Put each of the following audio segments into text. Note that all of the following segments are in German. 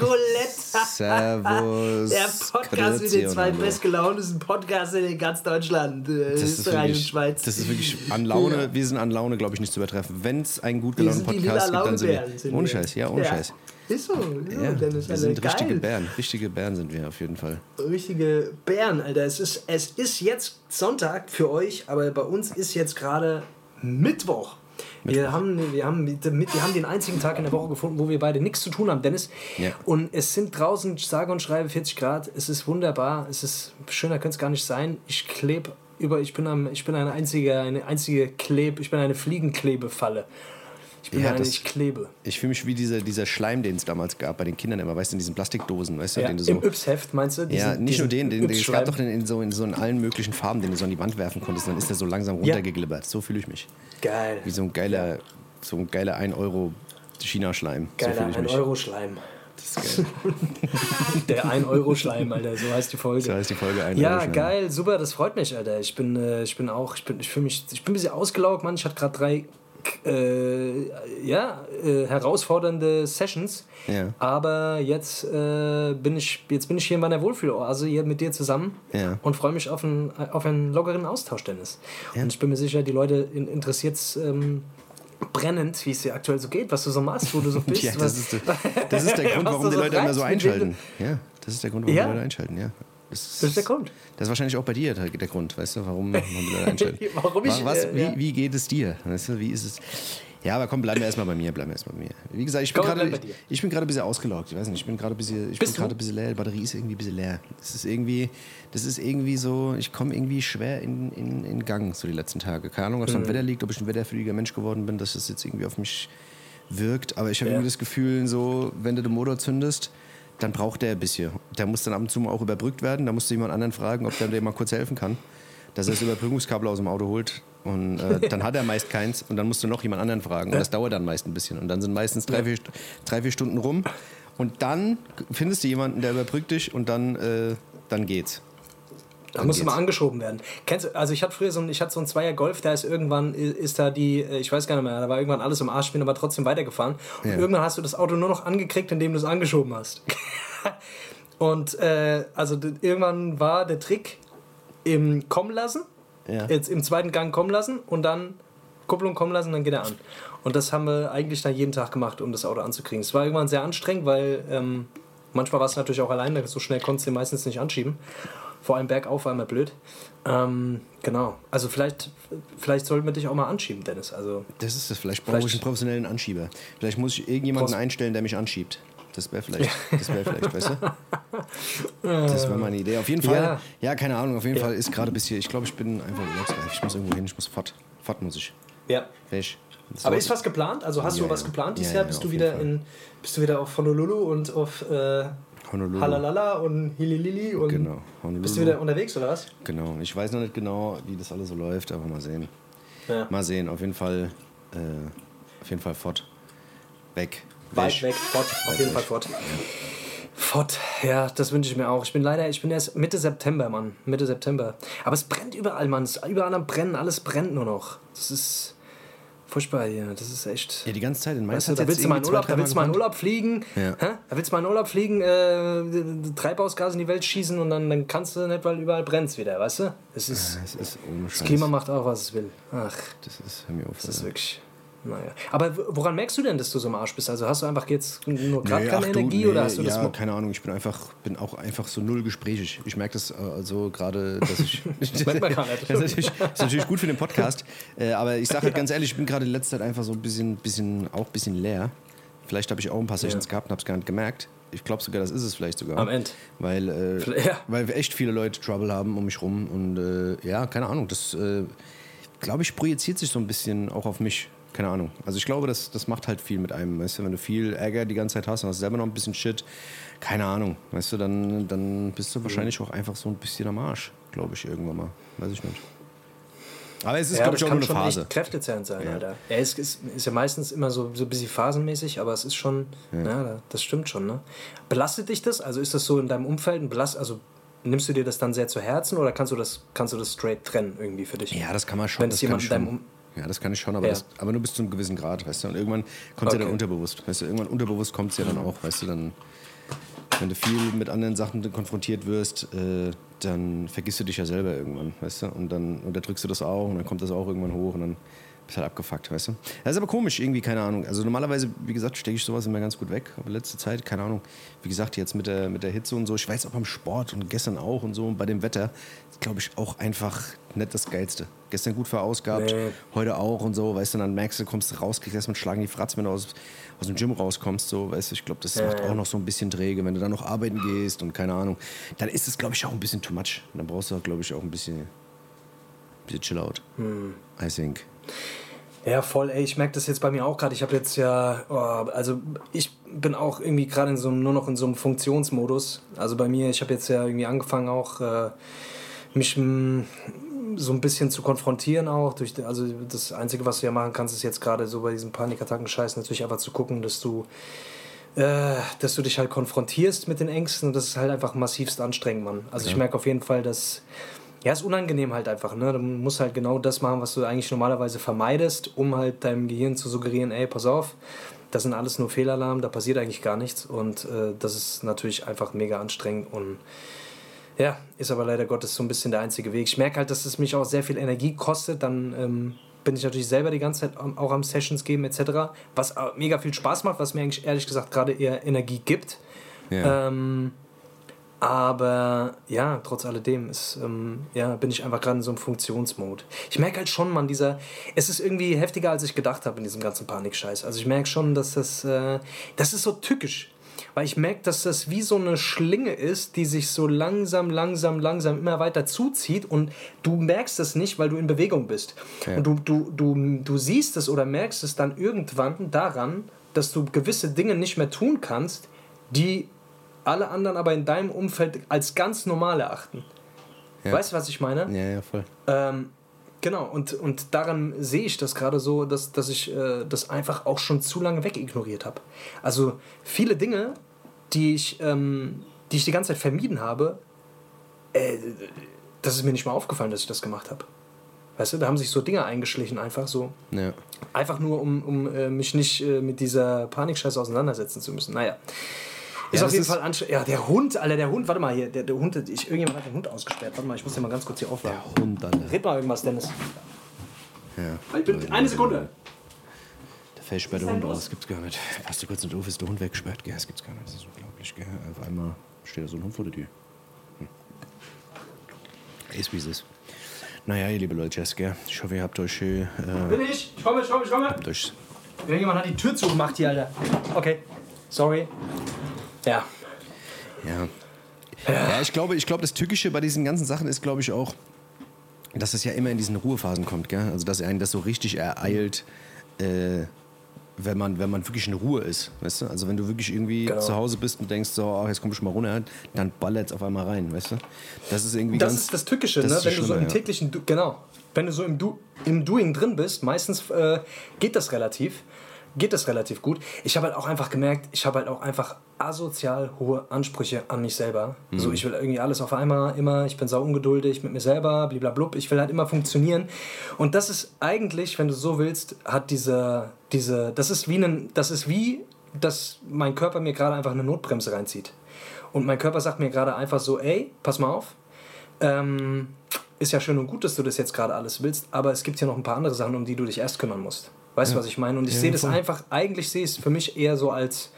Roulette. Servus. Der Podcast mit den zwei bestgelauntesten Podcasts in ganz Deutschland, äh, Das ist, Österreich und wirklich, Schweiz. das ist wirklich an Laune, wir sind an Laune, glaube ich, nicht zu übertreffen. Wenn es einen gut gelaunten Podcast gibt, dann sind wir. sind Ohne. Scheiß, ja, ohne Ja. Scheiß. Ist so, ist so Ja, Dennis, wir sind richtige geil. Bären. Richtige Bären sind wir auf jeden Fall. Richtige Bären, Alter. Es ist, es ist jetzt Sonntag für euch, aber bei uns ist jetzt gerade Mittwoch. Wir haben, wir, haben, mit, wir haben den einzigen Tag in der Woche gefunden, wo wir beide nichts zu tun haben, Dennis. Ja. Und es sind draußen, sage und schreibe, 40 Grad. Es ist wunderbar. Es ist schöner könnte es gar nicht sein. Ich klebe über, ich bin, am, ich bin eine einzige, eine einzige Kleb, ich bin eine Fliegenklebefalle. Ich bin Ja, eine, das- ich klebe. Ich fühle mich wie dieser, dieser Schleim, den es damals gab bei den Kindern immer, weißt du, in diesen Plastikdosen, weißt du, Ja, den du so. Im Yps-Heft meinst du? ja, Diesen- nicht nur den, den, den es gab doch in, in, so, in so in allen möglichen Farben, den du so an die Wand werfen konntest, dann ist der so langsam Ja. runtergeglibbert. So fühle ich mich. Geil. Wie so ein geiler, so ein geiler 1 Euro China-Schleim. So Geiler fühle ich mich. 1-Euro-Schleim. Das ist geil. Der 1-Euro-Schleim, Alter, so heißt die Folge. So heißt die Folge 1 Ja, geil, super, das freut mich, Alter. Ich bin, äh, ich bin auch, ich bin, ich fühle mich, ich bin ein bisschen ausgelaugt, Mann. Ich hatte gerade drei, äh, ja, äh, herausfordernde Sessions. Ja. Aber jetzt äh, bin ich, jetzt bin ich hier in meiner Wohlfühloase hier mit dir zusammen Ja. und freue mich auf einen, auf einen lockeren Austausch, Dennis. Ja. Und ich bin mir sicher, die Leute in, interessiert ähm, brennend, wie es dir aktuell so geht, was du so machst, wo du so bist. Ja, was- das ist, der- das ist der Grund, warum die so Leute immer so einschalten. Ja, das ist der Grund, warum die Leute einschalten, ja. Das Das ist der Grund. Das ist wahrscheinlich auch bei dir der, der Grund, weißt du, warum, Leute einschalten. Warum ich, Was, äh, wie, ja. wie geht es dir? Weißt du, wie ist es? Ja, aber komm, bleiben wir erstmal bei mir, bleiben wir erstmal bei mir. Wie gesagt, ich bin gerade ich bin gerade ein bisschen ausgelaugt. Ich weiß nicht, ich bin gerade ein bisschen ich Bist bin du? gerade ein bisschen leer, die Batterie ist irgendwie ein bisschen leer. Das ist irgendwie das ist irgendwie so, ich komme irgendwie schwer in, in, in Gang so die letzten Tage. Keine Ahnung, ob es Mhm. am Wetter liegt, ob ich ein wetterfühliger Mensch geworden bin, dass das jetzt irgendwie auf mich wirkt, aber ich habe Ja. irgendwie das Gefühl, so wenn du den Motor zündest, dann braucht der ein bisschen. Der muss dann ab und zu mal auch überbrückt werden. Da musst du jemand anderen fragen, ob der dir mal kurz helfen kann. Dass er das Überbrückungskabel aus dem Auto holt. Und äh, dann hat er meist keins. Und dann musst du noch jemand anderen fragen. Und das dauert dann meist ein bisschen. Und dann sind meistens drei, vier, drei, vier Stunden rum. Und dann findest du jemanden, der überbrückt dich. Und dann, äh, dann geht's. Da muss mal angeschoben werden. Kennst du, also ich hatte früher so ein, ich hatte so ein Zweier Golf, da ist irgendwann, ist da die, äh, ich weiß gar nicht mehr, da war irgendwann alles im Arsch, bin aber trotzdem weitergefahren. Und Ja. irgendwann hast du das Auto nur noch angekriegt, indem du es angeschoben hast. Und äh, also irgendwann war der Trick im Kommen lassen, Ja. jetzt im zweiten Gang kommen lassen und dann Kupplung kommen lassen, dann geht er an. Und das haben wir eigentlich dann jeden Tag gemacht, um das Auto anzukriegen. Es war irgendwann sehr anstrengend, weil ähm, manchmal war es natürlich auch alleine, so schnell konntest du den meistens nicht anschieben. Vor allem bergauf war immer blöd. Ähm, genau. Also vielleicht, vielleicht sollten wir dich auch mal anschieben, Dennis. Also Das ist das. Vielleicht brauche ich einen professionellen Anschieber. Vielleicht muss ich irgendjemanden Brauchst- einstellen, der mich anschiebt. Das wäre vielleicht, das wäre vielleicht, weißt du? Das wäre meine Idee. Auf jeden Fall, ja, Ja. keine Ahnung, auf jeden Fall ist gerade bis hier, ich glaube, ich bin einfach urlaubsreif. Ich muss irgendwo hin, ich muss fort. Fort muss ich. ja. Weg. Aber ist was geplant? Also hast Ja, du was ja. geplant dieses Ja, Jahr? ja, bist, du wieder in, bist du wieder auf Honolulu und auf äh, Honolulu. Halalala und Hililili? Und Genau, Honolulu. Bist du wieder unterwegs oder was? Genau. Ich weiß noch nicht genau, wie das alles so läuft, aber mal sehen. Ja. Mal sehen. Auf jeden Fall, äh, auf jeden Fall fort. Weg. Weit weg, fort, auf Weit jeden weg. Fall fort. Fort, ja, das wünsche ich mir auch. Ich bin leider, ich bin erst Mitte September, Mann. Mitte September. Aber es brennt überall, Mann. Es ist überall am Brennen, alles brennt nur noch. Das ist furchtbar hier. Das ist echt. Ja, die ganze Zeit in Mainz Weißt du, da willst du mal in irgendwie Urlaub, zwei, da willst du mal in Urlaub fliegen, Ja. hä? da willst du mal in Urlaub fliegen, äh, Treibhausgas in die Welt schießen und dann, dann kannst du nicht, weil überall brennt wieder, weißt du? Es ist, gebrannt. Es ist das. Klima macht auch, was es will. Ach, Das ist, hör mir auf. das ist wirklich, naja. Aber woran merkst du denn, dass du so im Arsch bist? Also hast du einfach jetzt nur gerade Nee, keine ach du, Energie nee, oder hast du das ja, mal- keine Ahnung, ich bin einfach, bin auch einfach so null gesprächig. Ich merke das äh, also gerade, dass ich. Merkt man gar nicht. das, ist natürlich, das ist natürlich gut für den Podcast. Äh, aber ich sage halt ganz ehrlich, ich bin gerade in letzter Zeit einfach so ein bisschen, bisschen auch ein bisschen leer. Vielleicht habe ich auch ein paar Sessions Ja. gehabt und habe es gar nicht gemerkt. Ich glaube sogar, das ist es vielleicht sogar. Am Ende. Weil, äh, Ja. weil wir echt viele Leute Trouble haben um mich rum. Und äh, ja, keine Ahnung, das äh, glaube ich projiziert sich so ein bisschen auch auf mich. Keine Ahnung. Also ich glaube, das, das macht halt viel mit einem. Weißt du, wenn du viel Ärger die ganze Zeit hast und hast selber noch ein bisschen Shit, keine Ahnung. Weißt du, dann, dann bist du wahrscheinlich auch einfach so ein bisschen am Arsch, glaube ich, irgendwann mal. Weiß ich nicht. Aber es ist, ja, glaube ich, auch kann nur eine schon Phase. echt kräftezehrend sein, Ja. Alter. Ja, es ist, ist ja meistens immer so, so ein bisschen phasenmäßig, aber es ist schon, ja. das stimmt schon, ne? Belastet dich das? Also ist das so in deinem Umfeld ein Belast, also nimmst du dir das dann sehr zu Herzen oder kannst du das, kannst du das straight trennen irgendwie für dich? Ja, das kann man schon. Wenn es jemand in deinem Ja, das kann ich schon, aber, Ja. das, aber nur bis zu einem gewissen Grad, weißt du. Und irgendwann kommt es ja dann Okay. unterbewusst. Weißt du, irgendwann unterbewusst kommt es ja dann auch, weißt du, dann, wenn du viel mit anderen Sachen konfrontiert wirst, äh, dann vergisst du dich ja selber irgendwann, weißt du. Und dann unterdrückst du das auch und dann kommt das auch irgendwann hoch und dann bist halt abgefuckt, weißt du. Das ist aber komisch, irgendwie, keine Ahnung. Also normalerweise, wie gesagt, stecke ich sowas immer ganz gut weg. Aber letzte Zeit, keine Ahnung, wie gesagt, jetzt mit der, mit der Hitze und so, ich weiß auch beim Sport und gestern auch und so und bei dem Wetter, glaube ich, auch einfach nicht das Geilste. Gestern gut verausgabt, Nee. heute auch und so, weißt du, dann merkst du, kommst du raus, kriegst erstmal einen Schlag in die Fratz, wenn du aus, aus dem Gym rauskommst, so, weißt du, ich glaube, das Ja, macht auch noch so ein bisschen träge, wenn du dann noch arbeiten gehst und keine Ahnung, dann ist es, glaube ich, auch ein bisschen too much. Dann brauchst du, glaube ich, auch ein bisschen, bisschen chill out, Hm. I think. Ja, voll, ey, ich merke das jetzt bei mir auch gerade. Ich habe jetzt ja, oh, also ich bin auch irgendwie gerade so nur noch in so einem Funktionsmodus. Also bei mir, ich habe jetzt ja irgendwie angefangen auch äh, mich mm, so ein bisschen zu konfrontieren auch. Durch, also das Einzige, was du ja machen kannst, ist jetzt gerade so bei diesen Panikattacken-Scheiß natürlich einfach zu gucken, dass du äh, dass du dich halt konfrontierst mit den Ängsten und das ist halt einfach massivst anstrengend, Mann. Also ich merke auf jeden Fall, dass ja, ist unangenehm halt einfach, ne? Du musst halt genau das machen, was du eigentlich normalerweise vermeidest, um halt deinem Gehirn zu suggerieren, ey, pass auf, das sind alles nur Fehlalarm, da passiert eigentlich gar nichts und äh, das ist natürlich einfach mega anstrengend und ja, ist aber leider Gottes so ein bisschen der einzige Weg. Ich merke halt, dass es mich auch sehr viel Energie kostet, dann ähm, bin ich natürlich selber die ganze Zeit auch am Sessions geben etc., was äh, mega viel Spaß macht, was mir eigentlich ehrlich gesagt gerade eher Energie gibt. Ja. Ähm, aber ja, trotz alledem ist, ähm, ja, bin ich einfach gerade in so einem Funktionsmod. Ich merke halt schon, man, dieser. Es ist irgendwie heftiger, als ich gedacht habe in diesem ganzen Panikscheiß. Also ich merke schon, dass das. Äh, das ist so tückisch. Weil ich merke, dass das wie so eine Schlinge ist, die sich so langsam, langsam, langsam immer weiter zuzieht und du merkst es nicht, weil du in Bewegung bist. Ja. Und du, du, du, du siehst es oder merkst es dann irgendwann daran, dass du gewisse Dinge nicht mehr tun kannst, die alle anderen aber in deinem Umfeld als ganz normal erachten. Ja. Weißt du, was ich meine? ja, ja, voll. Ähm, genau, und, und daran sehe ich das gerade so, dass, dass ich äh, das einfach auch schon zu lange wegignoriert habe. Also viele Dinge, die ich, ähm, die ich die ganze Zeit vermieden habe, äh, das ist mir nicht mal aufgefallen, dass ich das gemacht habe. Weißt du, da haben sich so Dinge eingeschlichen, einfach so. Ja. Einfach nur, um, um äh, mich nicht äh, mit dieser Panikscheiße auseinandersetzen zu müssen. Naja. Ist Ja, auf jeden ist- Fall anstrengend. Ja, der Hund, Alter, der Hund, warte mal hier, der, der Hund, ich, irgendjemand hat den Hund ausgesperrt. Warte mal, ich muss den mal ganz kurz hier aufladen. Hund, Alter. Red mal irgendwas, Dennis. Ja. Ich bin, eine Sekunde. Der versperrte Hund aus, das gibt's gar nicht. Passt du kurz nicht auf, ist der Hund weggesperrt? Gell, das gibt's gar nicht. Das ist unglaublich, gell. Auf einmal steht da so ein Hund vor der Tür. Hm. Ist wie es ist. Naja, ihr liebe Leute, gell. Ich hoffe, ihr habt euch, äh, Bin ich? Ich komme, ich komme, ich komme. habt euch Irgendjemand hat die Tür zugemacht hier, Alter. Okay, sorry. Ja. Ja. Ja, ich glaube, ich glaube, das Tückische bei diesen ganzen Sachen ist, glaube ich, auch, dass es ja immer in diesen Ruhephasen kommt, gell? Also, dass einen das so richtig ereilt, äh, wenn man, wenn man wirklich in Ruhe ist, weißt du? Also, wenn du wirklich irgendwie Genau. zu Hause bist und denkst, so, ach, jetzt komm ich mal runter, dann ballert es auf einmal rein, weißt du? Das ist irgendwie Das ganz. ist das Tückische, das ne? wenn du so im täglichen, Du- genau, wenn du so im, du im Doing drin bist, meistens äh, geht das relativ, geht das relativ gut. Ich habe halt auch einfach gemerkt, ich habe halt auch einfach asozial hohe Ansprüche an mich selber. Mhm. So, ich will irgendwie alles auf einmal, immer, ich bin sau ungeduldig mit mir selber, bliblablub, ich will halt immer funktionieren. Und das ist eigentlich, wenn du so willst, hat diese, diese, das ist wie ein, das ist wie, dass mein Körper mir gerade einfach eine Notbremse reinzieht. Und mein Körper sagt mir gerade einfach so, ey, pass mal auf, ähm, ist ja schön und gut, dass du das jetzt gerade alles willst, aber es gibt ja noch ein paar andere Sachen, um die du dich erst kümmern musst. Weißt du, was ich meine? Und ich Ja, sehe das voll. einfach, eigentlich sehe ich es für mich eher so als,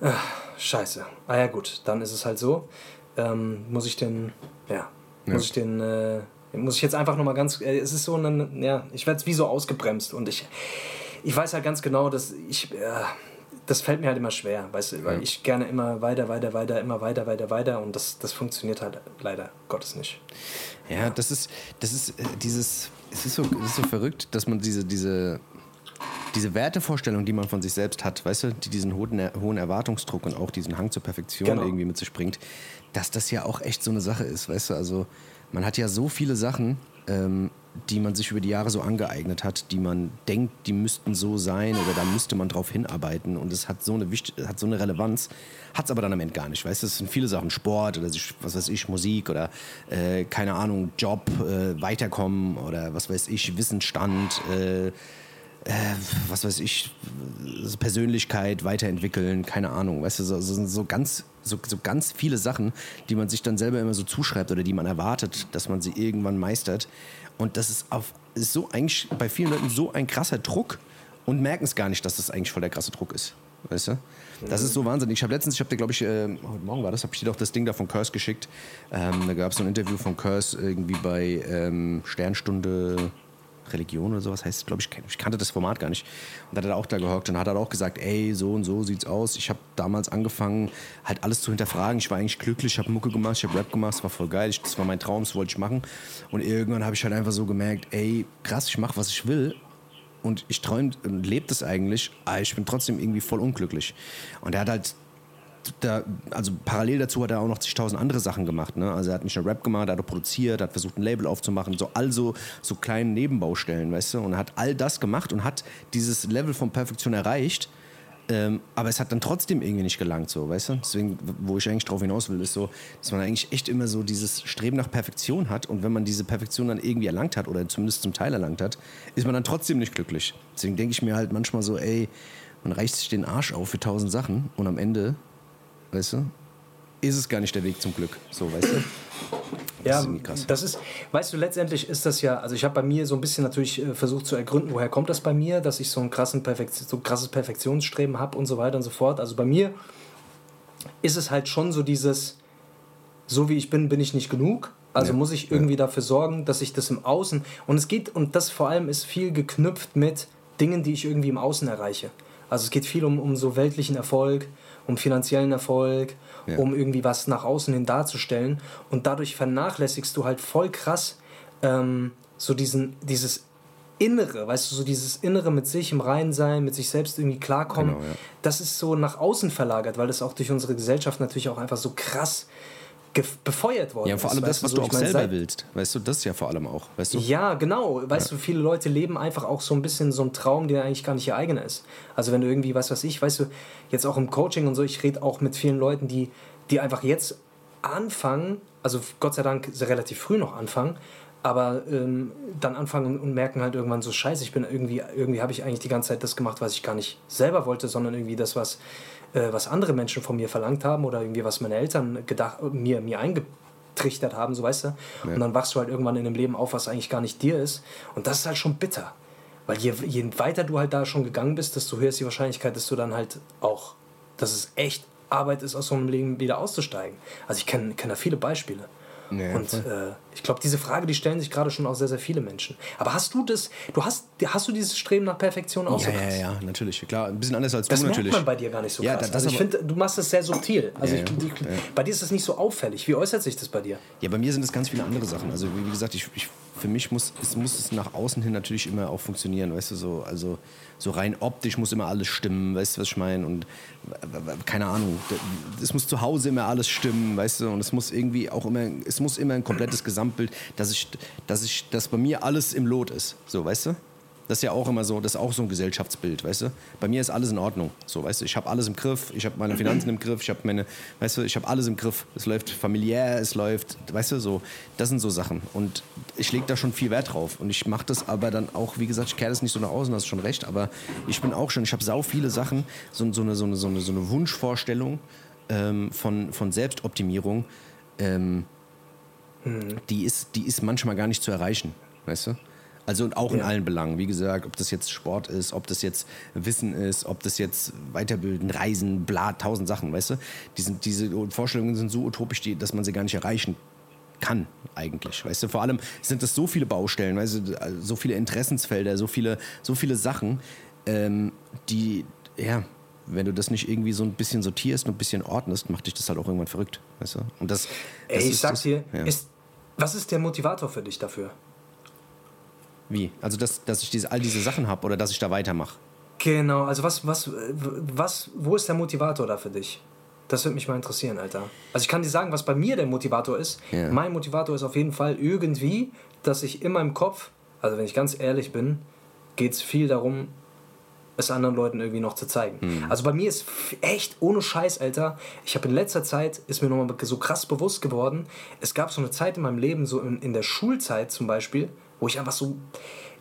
äh, scheiße. Ah ja gut, dann ist es halt so. Ähm, muss ich den, ja, muss ich den, äh, muss ich jetzt einfach nochmal ganz, äh, es ist so ein, ja, ich werde wie so ausgebremst und ich, ich weiß halt ganz genau, dass ich, äh, das fällt mir halt immer schwer, weißt du, weil Ja. ich gerne immer weiter, weiter, weiter, immer weiter, weiter, weiter und das, das funktioniert halt leider Gottes nicht. Ja, das ist, das ist äh, dieses, es ist so, es ist so verrückt, dass man diese, diese, diese Wertevorstellung, die man von sich selbst hat, weißt du, die diesen hohen, hohen Erwartungsdruck und auch diesen Hang zur Perfektion Genau. irgendwie mit sich bringt, dass das ja auch echt so eine Sache ist, weißt du, also man hat ja so viele Sachen, ähm, die man sich über die Jahre so angeeignet hat, die man denkt, die müssten so sein oder da müsste man drauf hinarbeiten und es hat so eine, Wicht hat so eine Relevanz, hat es aber dann am Ende gar nicht. Weißt du, es sind viele Sachen, Sport oder was weiß ich, Musik oder äh, keine Ahnung, Job, äh, weiterkommen oder was weiß ich, Wissensstand, äh, äh, was weiß ich, Persönlichkeit weiterentwickeln, keine Ahnung, weißt du, so, so, so ganz, so, so, ganz viele Sachen, die man sich dann selber immer so zuschreibt oder die man erwartet, dass man sie irgendwann meistert. Und das ist auf ist so eigentlich bei vielen Leuten so ein krasser Druck und merken es gar nicht, dass das eigentlich voll der krasse Druck ist. Weißt du? Das ist so wahnsinnig. Ich habe letztens, ich habe dir, glaube ich, äh, heute Morgen war das, habe ich dir doch das Ding da von Curse geschickt. Ähm, da gab es so ein Interview von Curse irgendwie bei ähm, Sternstunde Religion oder sowas heißt, glaube ich, ich kannte das Format gar nicht. Und da hat er auch da gehockt und hat er auch gesagt, ey, so und so sieht's aus. Ich habe damals angefangen, halt alles zu hinterfragen. Ich war eigentlich glücklich, ich habe Mucke gemacht, ich habe Rap gemacht, es war voll geil, ich, das war mein Traum, das wollte ich machen. Und irgendwann habe ich halt einfach so gemerkt, ey, krass, ich mache, was ich will. Und ich träume und lebe das eigentlich, aber ich bin trotzdem irgendwie voll unglücklich. Und er hat halt da, also parallel dazu hat er auch noch zigtausend andere Sachen gemacht. Ne? Also er hat nicht nur Rap gemacht, er hat auch produziert, hat versucht ein Label aufzumachen, so also so kleine Nebenbaustellen, weißt du? Und hat all das gemacht und hat dieses Level von Perfektion erreicht. Ähm, aber es hat dann trotzdem irgendwie nicht gelangt, so, weißt du? Deswegen, wo ich eigentlich drauf hinaus will, ist so, dass man eigentlich echt immer so dieses Streben nach Perfektion hat und wenn man diese Perfektion dann irgendwie erlangt hat oder zumindest zum Teil erlangt hat, ist man dann trotzdem nicht glücklich. Deswegen denke ich mir halt manchmal so, ey, man reicht sich den Arsch auf für tausend Sachen und am Ende weißt du? Ist es gar nicht der Weg zum Glück, so, weißt du? Das ja, ist das ist, weißt du, letztendlich ist das ja, also ich habe bei mir so ein bisschen natürlich äh, versucht zu ergründen, woher kommt das bei mir, dass ich so ein, krassen Perfekt, so krasses Perfektionsstreben habe und so weiter und so fort. Also bei mir ist es halt schon so dieses, so wie ich bin, bin ich nicht genug. Also ja, muss ich irgendwie ja. dafür sorgen, dass ich das im Außen, und es geht, und das vor allem ist viel geknüpft mit Dingen, die ich irgendwie im Außen erreiche. Also es geht viel um, um so weltlichen Erfolg, um finanziellen Erfolg, ja. um irgendwie was nach außen hin darzustellen. Und dadurch vernachlässigst du halt voll krass ähm, so diesen, dieses Innere, weißt du, so dieses Innere mit sich im Reinen sein, mit sich selbst irgendwie klarkommen, genau, ja. das ist so nach außen verlagert, weil das auch durch unsere Gesellschaft natürlich auch einfach so krass befeuert worden Ja, vor allem ist, das, was du, du auch meine, selber willst. Weißt du, das ja vor allem auch. Weißt du? Ja, genau. Weißt ja. du, viele Leute leben einfach auch so ein bisschen so einen Traum, der eigentlich gar nicht ihr eigener ist. Also wenn du irgendwie, was weiß ich, weißt du, jetzt auch im Coaching und so, ich rede auch mit vielen Leuten, die, die einfach jetzt anfangen, also Gott sei Dank relativ früh noch anfangen, aber ähm, dann anfangen und merken halt irgendwann so, scheiße, ich bin irgendwie, irgendwie habe ich eigentlich die ganze Zeit das gemacht, was ich gar nicht selber wollte, sondern irgendwie das, was äh, was andere Menschen von mir verlangt haben oder irgendwie was meine Eltern gedacht, mir, mir eingetrichtert haben, so weißt du. Ja. Und dann wachst du halt irgendwann in einem Leben auf, was eigentlich gar nicht dir ist. Und das ist halt schon bitter. Weil je, je weiter du halt da schon gegangen bist, desto höher ist die Wahrscheinlichkeit, dass du dann halt auch, dass es echt Arbeit ist, aus so einem Leben wieder auszusteigen. Also ich kenne kenn da viele Beispiele. Ja, und äh, ich glaube, diese Frage, die stellen sich gerade schon auch sehr, sehr viele Menschen. Aber hast du das, du hast, hast du dieses Streben nach Perfektion auch ja, so krass? Ja, ja, natürlich. Klar, ein bisschen anders als das du natürlich. Das merkt man bei dir gar nicht so ja, krass. also ich finde, du machst das sehr subtil. Also ja, ich, die, bei dir ist das nicht so auffällig. Wie äußert sich das bei dir? Ja, bei mir sind es ganz viele andere Sachen. Also wie gesagt, ich, ich, für mich muss es, muss es nach außen hin natürlich immer auch funktionieren, weißt du, so, also so rein optisch muss immer alles stimmen, weißt du, was ich meine? Und keine Ahnung, es muss zu Hause immer alles stimmen, weißt du, und es muss irgendwie auch immer, es muss immer ein komplettes Gesamtbild, dass ich, dass ich, dass bei mir alles im Lot ist, so, weißt du? Das ist ja auch immer so, das ist auch so ein Gesellschaftsbild, weißt du? Bei mir ist alles in Ordnung, so, weißt du? Ich habe alles im Griff, ich habe meine Finanzen im Griff, ich habe meine, weißt du, ich habe alles im Griff. Es läuft familiär, es läuft, weißt du, so. Das sind so Sachen und ich lege da schon viel Wert drauf und ich mache das aber dann auch, wie gesagt, ich kehre das nicht so nach außen, hast schon recht, aber ich bin auch schon, ich habe sau viele Sachen, so, so, eine, so, eine, so, eine, so eine Wunschvorstellung ähm, von, von Selbstoptimierung, ähm, mhm. die, ist, die ist manchmal gar nicht zu erreichen, weißt du? Also auch in ja. allen Belangen. Wie gesagt, ob das jetzt Sport ist, ob das jetzt Wissen ist, ob das jetzt Weiterbilden, Reisen, bla, tausend Sachen, weißt du? Die sind, diese Vorstellungen sind so utopisch, die, dass man sie gar nicht erreichen kann eigentlich, weißt du? Vor allem sind das so viele Baustellen, weißt du, so viele Interessensfelder, so viele, so viele Sachen, ähm, die, ja, wenn du das nicht irgendwie so ein bisschen sortierst und ein bisschen ordnest, macht dich das halt auch irgendwann verrückt, weißt du? Und das, das Ey, ich sag's dir, ja. ist, was ist der Motivator für dich dafür? Wie? Also, dass, dass ich diese, all diese Sachen habe oder dass ich da weitermache? Genau, also was, was, was, wo ist der Motivator da für dich? Das würde mich mal interessieren, Alter. Also ich kann dir sagen, was bei mir der Motivator ist. Ja. Mein Motivator ist auf jeden Fall irgendwie, dass ich in meinem Kopf also wenn ich ganz ehrlich bin, geht es viel darum, es anderen Leuten irgendwie noch zu zeigen. Mhm. Also bei mir ist echt ohne Scheiß, Alter. Ich habe in letzter Zeit, ist mir nochmal so krass bewusst geworden, es gab so eine Zeit in meinem Leben, so in, in der Schulzeit zum Beispiel, wo ich einfach so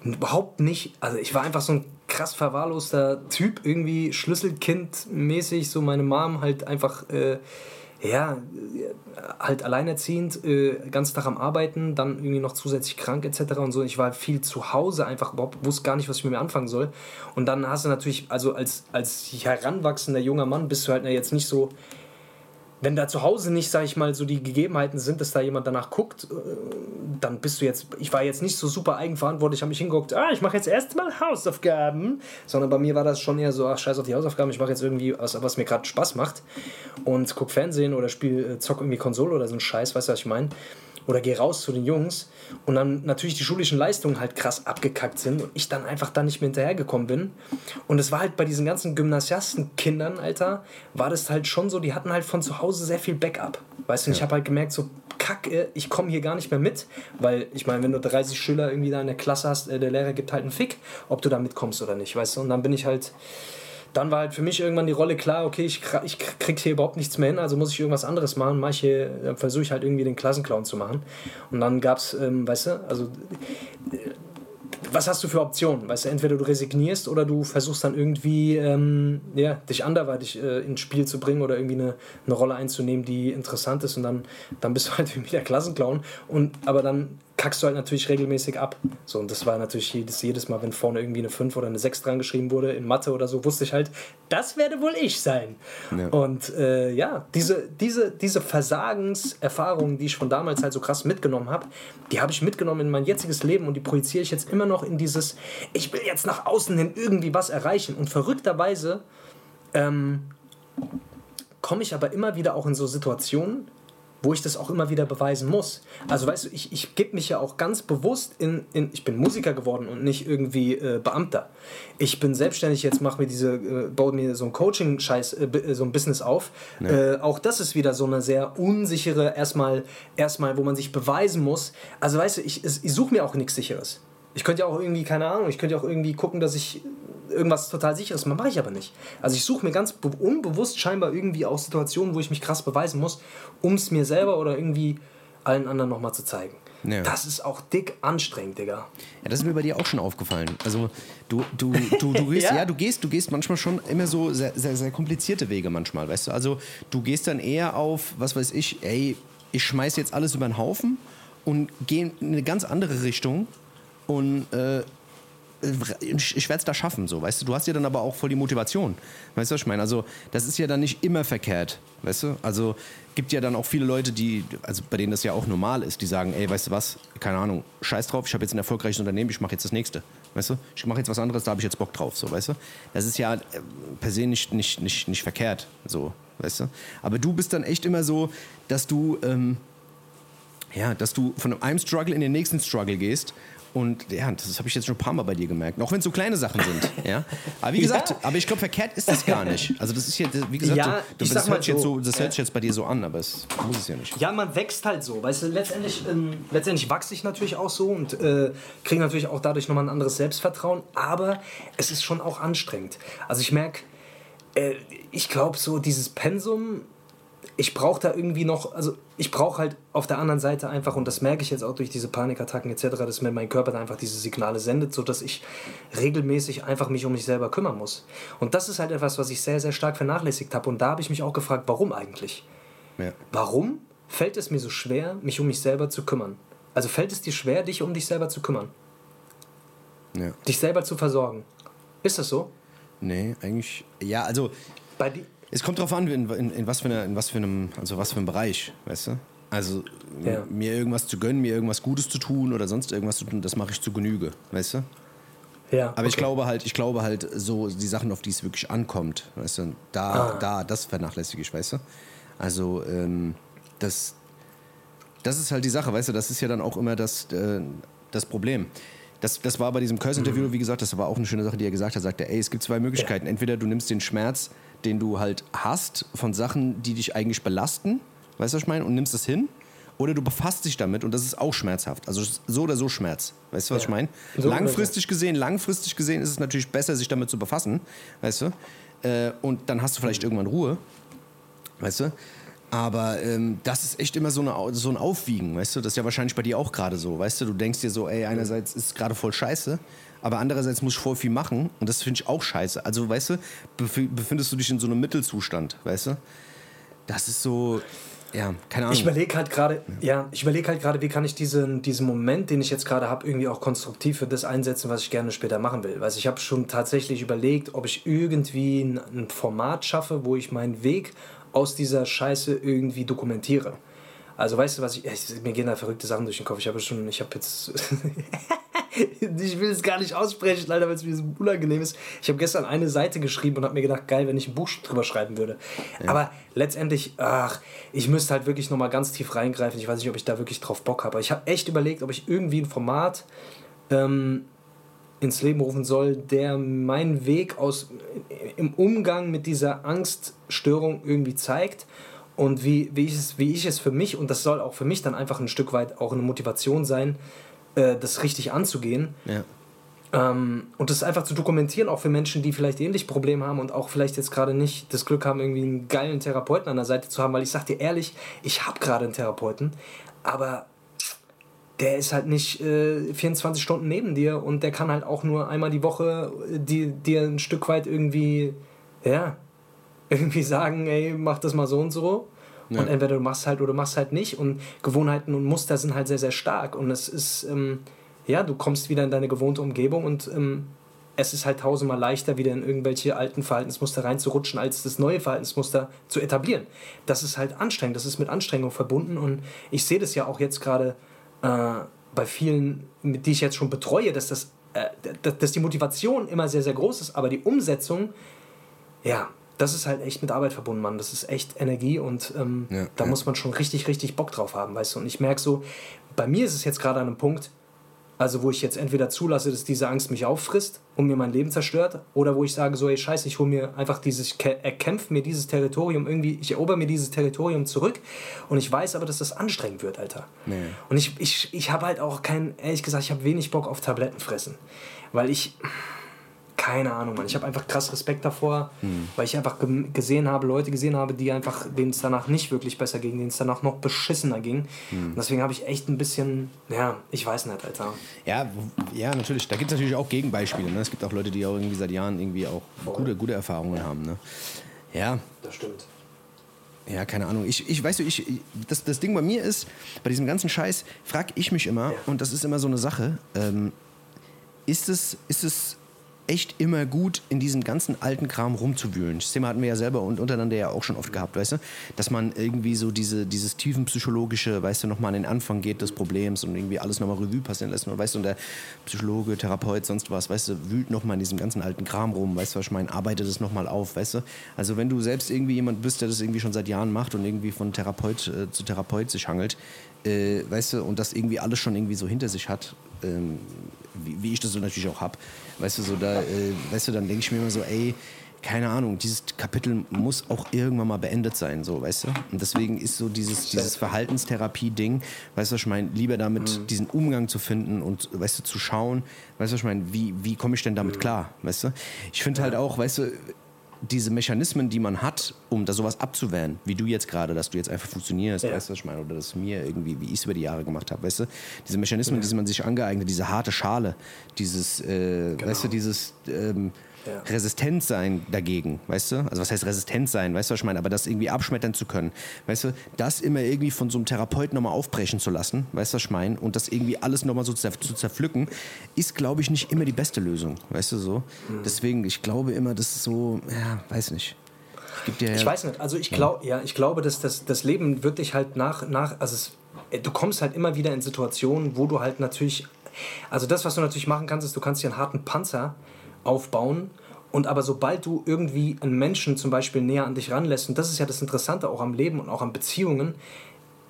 überhaupt nicht, also ich war einfach so ein krass verwahrloster Typ, irgendwie Schlüsselkind-mäßig, so meine Mom halt einfach, äh, ja, halt alleinerziehend, äh, ganz Tag am Arbeiten, dann irgendwie noch zusätzlich krank etc. und so. Ich war viel zu Hause, einfach überhaupt wusste gar nicht, was ich mit mir anfangen soll. Und dann hast du natürlich, also als, als heranwachsender junger Mann bist du halt jetzt nicht so, wenn da zu Hause nicht, sag ich mal, so die Gegebenheiten sind, dass da jemand danach guckt, äh, dann bist du jetzt, ich war jetzt nicht so super eigenverantwortlich, habe mich hingeguckt, ah, ich mache jetzt erstmal Hausaufgaben, sondern bei mir war das schon eher so, ach, scheiß auf die Hausaufgaben, ich mache jetzt irgendwie was, was mir gerade Spaß macht und guck Fernsehen oder spiel, äh, zock irgendwie Konsole oder so ein Scheiß, weißt du, was ich meine? Oder geh raus zu den Jungs und dann natürlich die schulischen Leistungen halt krass abgekackt sind und ich dann einfach da nicht mehr hinterhergekommen bin. Und es war halt bei diesen ganzen Gymnasiastenkindern, Alter, war das halt schon so, die hatten halt von zu Hause sehr viel Backup. Weißt du, und ich habe halt gemerkt, so, kacke, ich komme hier gar nicht mehr mit, weil ich meine, wenn du 30 Schüler irgendwie da in der Klasse hast, äh, der Lehrer gibt halt einen Fick, ob du da mitkommst oder nicht, weißt du. Und dann bin ich halt dann war halt für mich irgendwann die Rolle klar, okay, ich, ich krieg hier überhaupt nichts mehr hin, also muss ich irgendwas anderes machen. Mach dann versuche ich halt irgendwie den Klassenclown zu machen. Und dann gab es, ähm, weißt du, also äh, was hast du für Optionen? Weißt du, entweder du resignierst oder du versuchst dann irgendwie ähm, ja, dich anderweitig äh, ins Spiel zu bringen oder irgendwie eine, eine Rolle einzunehmen, die interessant ist und dann, dann bist du halt irgendwie der Klassenclown. Und, aber dann kackst du halt natürlich regelmäßig ab. So, und das war natürlich jedes, jedes Mal, wenn vorne irgendwie eine 5 oder eine 6 dran geschrieben wurde, in Mathe oder so, wusste ich halt, das werde wohl ich sein. Ja. Und äh, ja, diese, diese, diese Versagenserfahrungen, die ich von damals halt so krass mitgenommen habe, die habe ich mitgenommen in mein jetziges Leben und die projiziere ich jetzt immer noch in dieses, ich will jetzt nach außen hin irgendwie was erreichen. Und verrückterweise ähm, komme ich aber immer wieder auch in so Situationen, wo ich das auch immer wieder beweisen muss. Also weißt du, ich, ich gebe mich ja auch ganz bewusst in, in, ich bin Musiker geworden und nicht irgendwie äh, Beamter. Ich bin selbstständig jetzt, mache mir diese, äh, baue mir so ein Coaching-Scheiß, äh, so ein Business auf. Äh, auch das ist wieder so eine sehr unsichere, erstmal, erstmal, wo man sich beweisen muss. Also weißt du, ich, ich suche mir auch nichts Sicheres. Ich könnte ja auch irgendwie, keine Ahnung, ich könnte ja auch irgendwie gucken, dass ich irgendwas total sicheres mache, mache ich aber nicht. Also ich suche mir ganz be- unbewusst scheinbar irgendwie auch Situationen, wo ich mich krass beweisen muss, um es mir selber oder irgendwie allen anderen nochmal zu zeigen. Ja. Das ist auch dick anstrengend, Digga. Ja, das ist mir bei dir auch schon aufgefallen. Also du, du, du, du gehst, Ja? ja. du gehst, du gehst manchmal schon immer so sehr, sehr, sehr komplizierte Wege manchmal, weißt du? Also du gehst dann eher auf, was weiß ich, ey, ich schmeiß jetzt alles über den Haufen und gehe in eine ganz andere Richtung und äh, ich, werde es da schaffen, so, weißt du. Du hast ja dann aber auch voll die Motivation, weißt du, was ich meine? Also das ist ja dann nicht immer verkehrt, weißt du. Also gibt ja dann auch viele Leute, die, also bei denen das ja auch normal ist, die sagen, ey, weißt du was, keine Ahnung, scheiß drauf, ich habe jetzt ein erfolgreiches Unternehmen, ich mache jetzt das nächste, weißt du. Ich mache jetzt was anderes, da habe ich jetzt Bock drauf, so, weißt du. Das ist ja äh, per se nicht, nicht, nicht, nicht verkehrt, so, weißt du. Aber du bist dann echt immer so, dass du, ähm, ja, dass du von einem Struggle in den nächsten Struggle gehst. Und ja, das habe ich jetzt schon ein paar Mal bei dir gemerkt. Auch wenn es so kleine Sachen sind. Ja? Aber wie gesagt, Ja. aber ich glaube, verkehrt ist das gar nicht. Also das ist ja, wie gesagt, Ja, so, das, hört sich jetzt so, so, das hört sich jetzt bei dir so an, aber es muss es ja nicht. Ja, man wächst halt so. Weißt du, letztendlich, ähm, letztendlich wachse ich natürlich auch so und äh, kriege natürlich auch dadurch nochmal ein anderes Selbstvertrauen. Aber es ist schon auch anstrengend. Also ich merke, äh, ich glaube so dieses Pensum, ich brauche da irgendwie noch, also ich brauche halt auf der anderen Seite einfach, und das merke ich jetzt auch durch diese Panikattacken etc., dass mir mein Körper da einfach diese Signale sendet, sodass ich regelmäßig einfach mich um mich selber kümmern muss. Und das ist halt etwas, was ich sehr, sehr stark vernachlässigt habe. Und da habe ich mich auch gefragt, warum eigentlich? Ja. Warum fällt es mir so schwer, mich um mich selber zu kümmern? Also fällt es dir schwer, dich um dich selber zu kümmern? Ja. Dich selber zu versorgen? Ist das so? Nee, eigentlich. Ja, also Bei di es kommt drauf an, in, in, in, was für eine, in was für einem, also was für einem Bereich, weißt du? Also Ja. mir irgendwas zu gönnen, mir irgendwas Gutes zu tun oder sonst irgendwas zu tun, das mache ich zu Genüge, weißt du? ja, Aber ich okay. glaube halt, ich glaube halt, so die Sachen, auf die es wirklich ankommt, weißt du, da, Ah. da, das vernachlässige ich, weißt du? Also, ähm, das, das ist halt die Sache, weißt du, das ist ja dann auch immer das, äh, das Problem. Das, das war bei diesem Curse-Interview, wie gesagt, das war auch eine schöne Sache, die er gesagt hat. Er sagte, ey, es gibt zwei Möglichkeiten. Entweder du nimmst den Schmerz, den du halt hast, von Sachen, die dich eigentlich belasten, weißt du, was ich meine, und nimmst es hin. oder du befasst dich damit und das ist auch schmerzhaft. Also so oder so Schmerz. Weißt du, was ja. ich meine? So langfristig gesehen, langfristig gesehen ist es natürlich besser, sich damit zu befassen, weißt du? Äh, und dann hast du vielleicht irgendwann Ruhe, weißt du? Aber ähm, das ist echt immer so, eine, so ein Aufwiegen, weißt du? Das ist ja wahrscheinlich bei dir auch gerade so, weißt du? Du denkst dir so, ey, einerseits ist es gerade voll scheiße, aber andererseits muss ich voll viel machen und das finde ich auch scheiße. Also, weißt du, befindest du dich in so einem Mittelzustand, weißt du? Das ist so, ja, keine Ahnung. Ich überlege halt gerade, ja, ich überlege halt gerade, wie kann ich diesen, diesen Moment, den ich jetzt gerade habe, irgendwie auch konstruktiv für das einsetzen, was ich gerne später machen will. Weil ich habe schon tatsächlich überlegt, ob ich irgendwie ein, ein Format schaffe, wo ich meinen Weg aus dieser Scheiße irgendwie dokumentiere. Also weißt du was, ich, mir gehen da verrückte Sachen durch den Kopf. Ich habe schon, ich habe jetzt, ich will es gar nicht aussprechen, leider, weil es mir so unangenehm ist. Ich habe gestern eine Seite geschrieben und habe mir gedacht, geil, wenn ich ein Buch drüber schreiben würde. Ja. Aber letztendlich, ach, ich müsste halt wirklich nochmal ganz tief reingreifen. Ich weiß nicht, ob ich da wirklich drauf Bock habe. Ich habe echt überlegt, ob ich irgendwie ein Format ähm, ins Leben rufen soll, der meinen Weg aus im Umgang mit dieser Angststörung irgendwie zeigt und wie, wie, ich es, wie ich es für mich, und das soll auch für mich dann einfach ein Stück weit auch eine Motivation sein, äh, das richtig anzugehen. Ja. Ähm, und das einfach zu dokumentieren, auch für Menschen, die vielleicht ähnlich Probleme haben und auch vielleicht jetzt gerade nicht das Glück haben, irgendwie einen geilen Therapeuten an der Seite zu haben, weil ich sag dir ehrlich, ich habe gerade einen Therapeuten, aber der ist halt nicht äh, 24 Stunden neben dir und der kann halt auch nur einmal die Woche äh, die, dir ein Stück weit irgendwie, ja, irgendwie sagen, ey, mach das mal so und so. Ja. Und entweder du machst halt oder du machst halt nicht. Und Gewohnheiten und Muster sind halt sehr, sehr stark. Und es ist, ähm, ja, du kommst wieder in deine gewohnte Umgebung und ähm, es ist halt tausendmal leichter, wieder in irgendwelche alten Verhaltensmuster reinzurutschen, als das neue Verhaltensmuster zu etablieren. Das ist halt anstrengend, das ist mit Anstrengung verbunden. Und ich sehe das ja auch jetzt gerade äh, bei vielen, die ich jetzt schon betreue, dass, das, äh, dass die Motivation immer sehr, sehr groß ist, aber die Umsetzung, ja, das ist halt echt mit Arbeit verbunden, Mann. Das ist echt Energie und ähm, ja, da ja. muss man schon richtig, richtig Bock drauf haben, weißt du. Und ich merke so, bei mir ist es jetzt gerade an einem Punkt, also wo ich jetzt entweder zulasse, dass diese Angst mich auffrisst und mir mein Leben zerstört, oder wo ich sage so, ey Scheiße, ich hole mir einfach dieses, erkämpfe mir dieses Territorium irgendwie, ich erober mir dieses Territorium zurück und ich weiß aber, dass das anstrengend wird, Alter. Nee. Und ich, ich, ich habe halt auch kein, ehrlich gesagt, ich habe wenig Bock auf Tabletten fressen, weil ich keine Ahnung, Mann. Ich habe einfach krass Respekt davor, hm. weil ich einfach gesehen habe, Leute gesehen habe, die einfach, denen es danach nicht wirklich besser ging, denen es danach noch beschissener ging. Hm. Und deswegen habe ich echt ein bisschen, ja, ich weiß nicht, Alter. Ja, ja natürlich. Da gibt es natürlich auch Gegenbeispiele. Ne? Es gibt auch Leute, die auch irgendwie seit Jahren irgendwie auch gute, gute Erfahrungen haben. Ne? Ja. Das stimmt. Ja, keine Ahnung. Ich, ich weiß du, ich, das, das Ding bei mir ist, bei diesem ganzen Scheiß, frage ich mich immer, ja. und das ist immer so eine Sache, ähm, ist es, ist es echt immer gut, in diesem ganzen alten Kram rumzuwühlen. Das Thema hatten wir ja selber und untereinander ja auch schon oft gehabt, weißt du? Dass man irgendwie so diese, dieses tiefenpsychologische, weißt du, nochmal an den Anfang geht des Problems und irgendwie alles nochmal Revue passieren lässt. Und, weißt du, und der Psychologe, Therapeut, sonst was, weißt du, wühlt nochmal in diesem ganzen alten Kram rum, weißt du, was ich meine, arbeitet es nochmal auf, weißt du? Also wenn du selbst irgendwie jemand bist, der das irgendwie schon seit Jahren macht und irgendwie von Therapeut äh, zu Therapeut sich hangelt, äh, weißt du, und das irgendwie alles schon irgendwie so hinter sich hat, ähm, wie, wie, ich das so natürlich auch habe, weißt du, so da, äh, weißt du, dann denke ich mir immer so, ey, keine Ahnung, dieses Kapitel muss auch irgendwann mal beendet sein, so, weißt du? Und deswegen ist so dieses, dieses Verhaltenstherapie-Ding, weißt du, was ich meine, lieber damit mhm. diesen Umgang zu finden und, weißt du, zu schauen, weißt du, was ich meine, wie, wie komme ich denn damit mhm. klar, weißt du? Ich finde halt auch, weißt du, diese Mechanismen, die man hat, um da sowas abzuwehren, wie du jetzt gerade, dass du jetzt einfach funktionierst, ja. weißt du, was ich meine, oder dass mir irgendwie, wie ich es über die Jahre gemacht habe, weißt du, diese Mechanismen, ja. die man sich angeeignet, diese harte Schale, dieses, äh, genau. weißt du, dieses ähm, ja. resistent sein dagegen, weißt du? Also was heißt resistent sein, weißt du, was ich meine? Aber das irgendwie abschmettern zu können, weißt du? Das immer irgendwie von so einem Therapeuten nochmal aufbrechen zu lassen, weißt du, was ich meine? Und das irgendwie alles nochmal so zu zerpflücken, ist, glaube ich, nicht immer die beste Lösung, weißt du so? Mhm. Deswegen, ich glaube immer, das ist so, ja, weiß nicht. Ja ich weiß nicht, also ich, glaub, ja, ich glaube, dass das, das Leben wird dich halt nach, nach also es, du kommst halt immer wieder in Situationen, wo du halt natürlich, also das, was du natürlich machen kannst, ist, du kannst dir einen harten Panzer aufbauen. Und aber sobald du irgendwie einen Menschen zum Beispiel näher an dich ranlässt, und das ist ja das Interessante auch am Leben und auch an Beziehungen,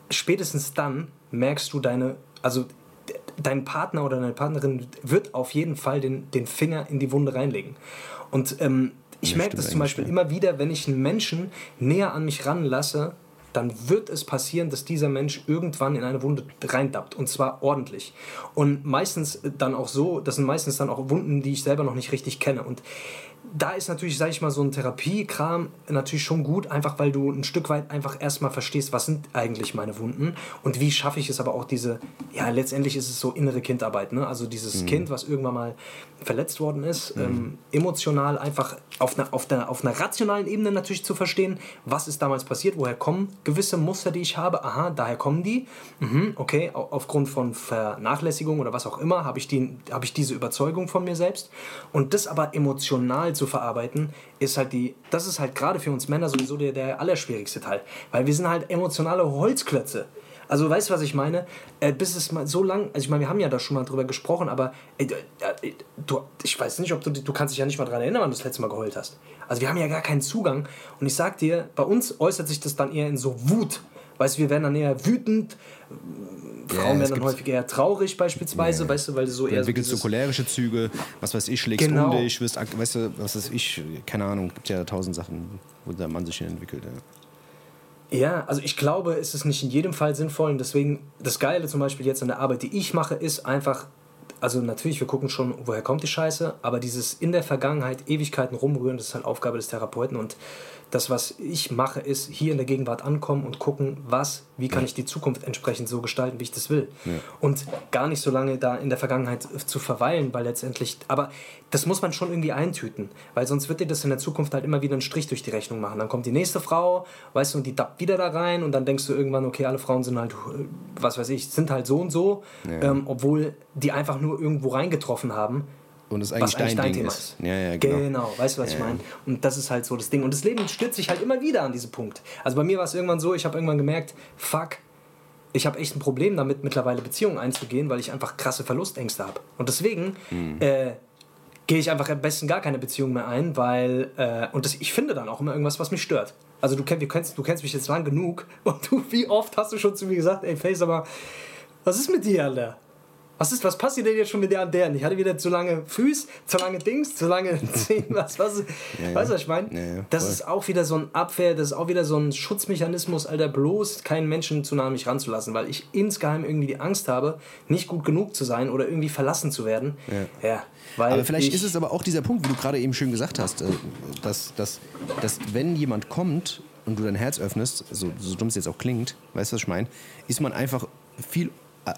spätestens dann merkst du deine, also dein Partner oder deine Partnerin wird auf jeden Fall den, den Finger in die Wunde reinlegen. Und ähm, ich ja, merke das zum Beispiel ja. immer wieder, wenn ich einen Menschen näher an mich ranlasse, dann wird es passieren, dass dieser Mensch irgendwann in eine Wunde reindappt. Und zwar ordentlich. Und meistens dann auch so, das sind meistens dann auch Wunden, die ich selber noch nicht richtig kenne. Und da ist natürlich, sag ich mal, so ein Therapiekram natürlich schon gut, einfach weil du ein Stück weit einfach erstmal verstehst, was sind eigentlich meine Wunden und wie schaffe ich es aber auch diese, ja, letztendlich ist es so innere Kindarbeit, ne? Also dieses mhm. Kind, was irgendwann mal verletzt worden ist, mhm. ähm, emotional einfach auf einer, auf, einer, auf einer rationalen Ebene natürlich zu verstehen, was ist damals passiert, woher kommen gewisse Muster, die ich habe, aha, daher kommen die, mhm, okay, aufgrund von Vernachlässigung oder was auch immer, habe ich, die, hab ich diese Überzeugung von mir selbst und das aber emotional zu verarbeiten, ist halt die, das ist halt gerade für uns Männer sowieso der, der allerschwierigste Teil. Weil wir sind halt emotionale Holzklötze. Also weißt du, was ich meine? Äh, bis es mal so lang, also ich meine, wir haben ja da schon mal drüber gesprochen, aber äh, äh, du, ich weiß nicht, ob du, du kannst dich ja nicht mal daran erinnern, wann du das letzte Mal geheult hast. Also wir haben ja gar keinen Zugang. Und ich sag dir, bei uns äußert sich das dann eher in so Wut. Weißt du, wir werden dann eher wütend, Frauen ja, werden dann häufig eher traurig beispielsweise, ja. weißt du, weil so du eher entwickelst so cholerische Züge, was weiß ich, schlägst genau. um dich, wirst, weißt du, was weiß ich, keine Ahnung, gibt ja tausend Sachen, wo der Mann sich hier entwickelt. Ja. ja, also ich glaube, es ist nicht in jedem Fall sinnvoll und deswegen das Geile zum Beispiel jetzt an der Arbeit, die ich mache, ist einfach also natürlich, wir gucken schon, woher kommt die Scheiße, aber dieses in der Vergangenheit Ewigkeiten rumrühren, das ist halt Aufgabe des Therapeuten und das, was ich mache, ist hier in der Gegenwart ankommen und gucken, was, wie kann ich die Zukunft entsprechend so gestalten, wie ich das will. Ja. Und gar nicht so lange da in der Vergangenheit zu verweilen, weil letztendlich, aber das muss man schon irgendwie eintüten, weil sonst wird dir das in der Zukunft halt immer wieder einen Strich durch die Rechnung machen. Dann kommt die nächste Frau, weißt du, und die dappt wieder da rein und dann denkst du irgendwann, okay, alle Frauen sind halt, was weiß ich, sind halt so und so, ja. ähm, obwohl die einfach nur irgendwo reingetroffen haben und es eigentlich, dein, dein, Thema ist. ist. Ja, ja, genau. genau, weißt du, was ja, ich meine? Und das ist halt so das Ding. Und das Leben stürzt sich halt immer wieder an diesen Punkt. Also bei mir war es irgendwann so, ich habe irgendwann gemerkt, fuck, ich habe echt ein Problem damit, mittlerweile Beziehungen einzugehen, weil ich einfach krasse Verlustängste habe. Und deswegen mhm. äh, gehe ich einfach am besten gar keine Beziehung mehr ein, weil, äh, und das, ich finde dann auch immer irgendwas, was mich stört. Also du, kenn, du, kennst, du kennst mich jetzt lang genug und du, wie oft hast du schon zu mir gesagt, ey Face, aber was ist mit dir, Alter? Was ist, was passiert denn jetzt schon mit der und der? Ich hatte wieder zu lange Füße, zu lange Dings, zu lange Zehen, was, was, ja, weißt du, was ich meine? Ja, ja, das ist auch wieder so ein Abwehr, das ist auch wieder so ein Schutzmechanismus, Alter, bloß keinen Menschen zu nah an mich ranzulassen, weil ich insgeheim irgendwie die Angst habe, nicht gut genug zu sein oder irgendwie verlassen zu werden. Ja. weil aber vielleicht ist es aber auch dieser Punkt, wie du gerade eben schön gesagt hast, äh, dass, dass, dass wenn jemand kommt und du dein Herz öffnest, so, so dumm es jetzt auch klingt, weißt du, was ich meine, ist man einfach viel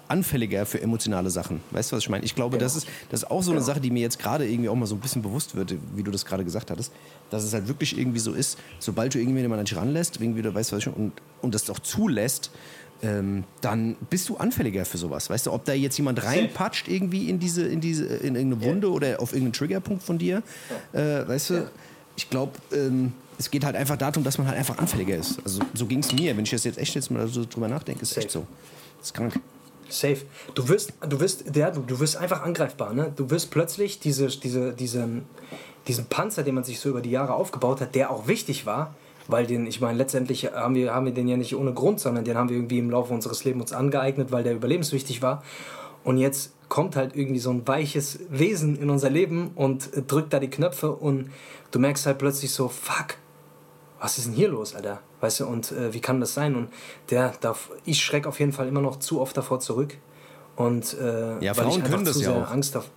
anfälliger für emotionale Sachen. Weißt du, was ich meine? Ich glaube, ja. das, ist, das ist auch so eine Sache, die mir jetzt gerade irgendwie auch mal so ein bisschen bewusst wird, wie du das gerade gesagt hattest, dass es halt wirklich irgendwie so ist, sobald du irgendwie jemanden an dich ranlässt, irgendwie, du weißt, was ich, und, und das auch zulässt, ähm, dann bist du anfälliger für sowas. Weißt du, ob da jetzt jemand reinpatscht irgendwie in diese, in diese, in irgendeine Wunde ja. oder auf irgendeinen Triggerpunkt von dir, äh, weißt du, ja. ich glaube, ähm, es geht halt einfach darum, dass man halt einfach anfälliger ist. Also so ging es mir, wenn ich das jetzt echt jetzt mal so drüber nachdenke, ist echt so. Das ist krank. Safe. Du wirst, du wirst, der, du, wirst einfach angreifbar. Ne? Du wirst plötzlich diese, diese, diesen, diesen Panzer, den man sich so über die Jahre aufgebaut hat, der auch wichtig war, weil den, ich meine, letztendlich haben wir, haben wir den ja nicht ohne Grund, sondern den haben wir irgendwie im Laufe unseres Lebens uns angeeignet, weil der überlebenswichtig war. Und jetzt kommt halt irgendwie so ein weiches Wesen in unser Leben und drückt da die Knöpfe und du merkst halt plötzlich so, fuck, was ist denn hier los, Alter? Weißt du, und äh, wie kann das sein? Und der darf, ich schrecke auf jeden Fall immer noch zu oft davor zurück. Und äh, ja, Frauen können das ja auch. Angst davor.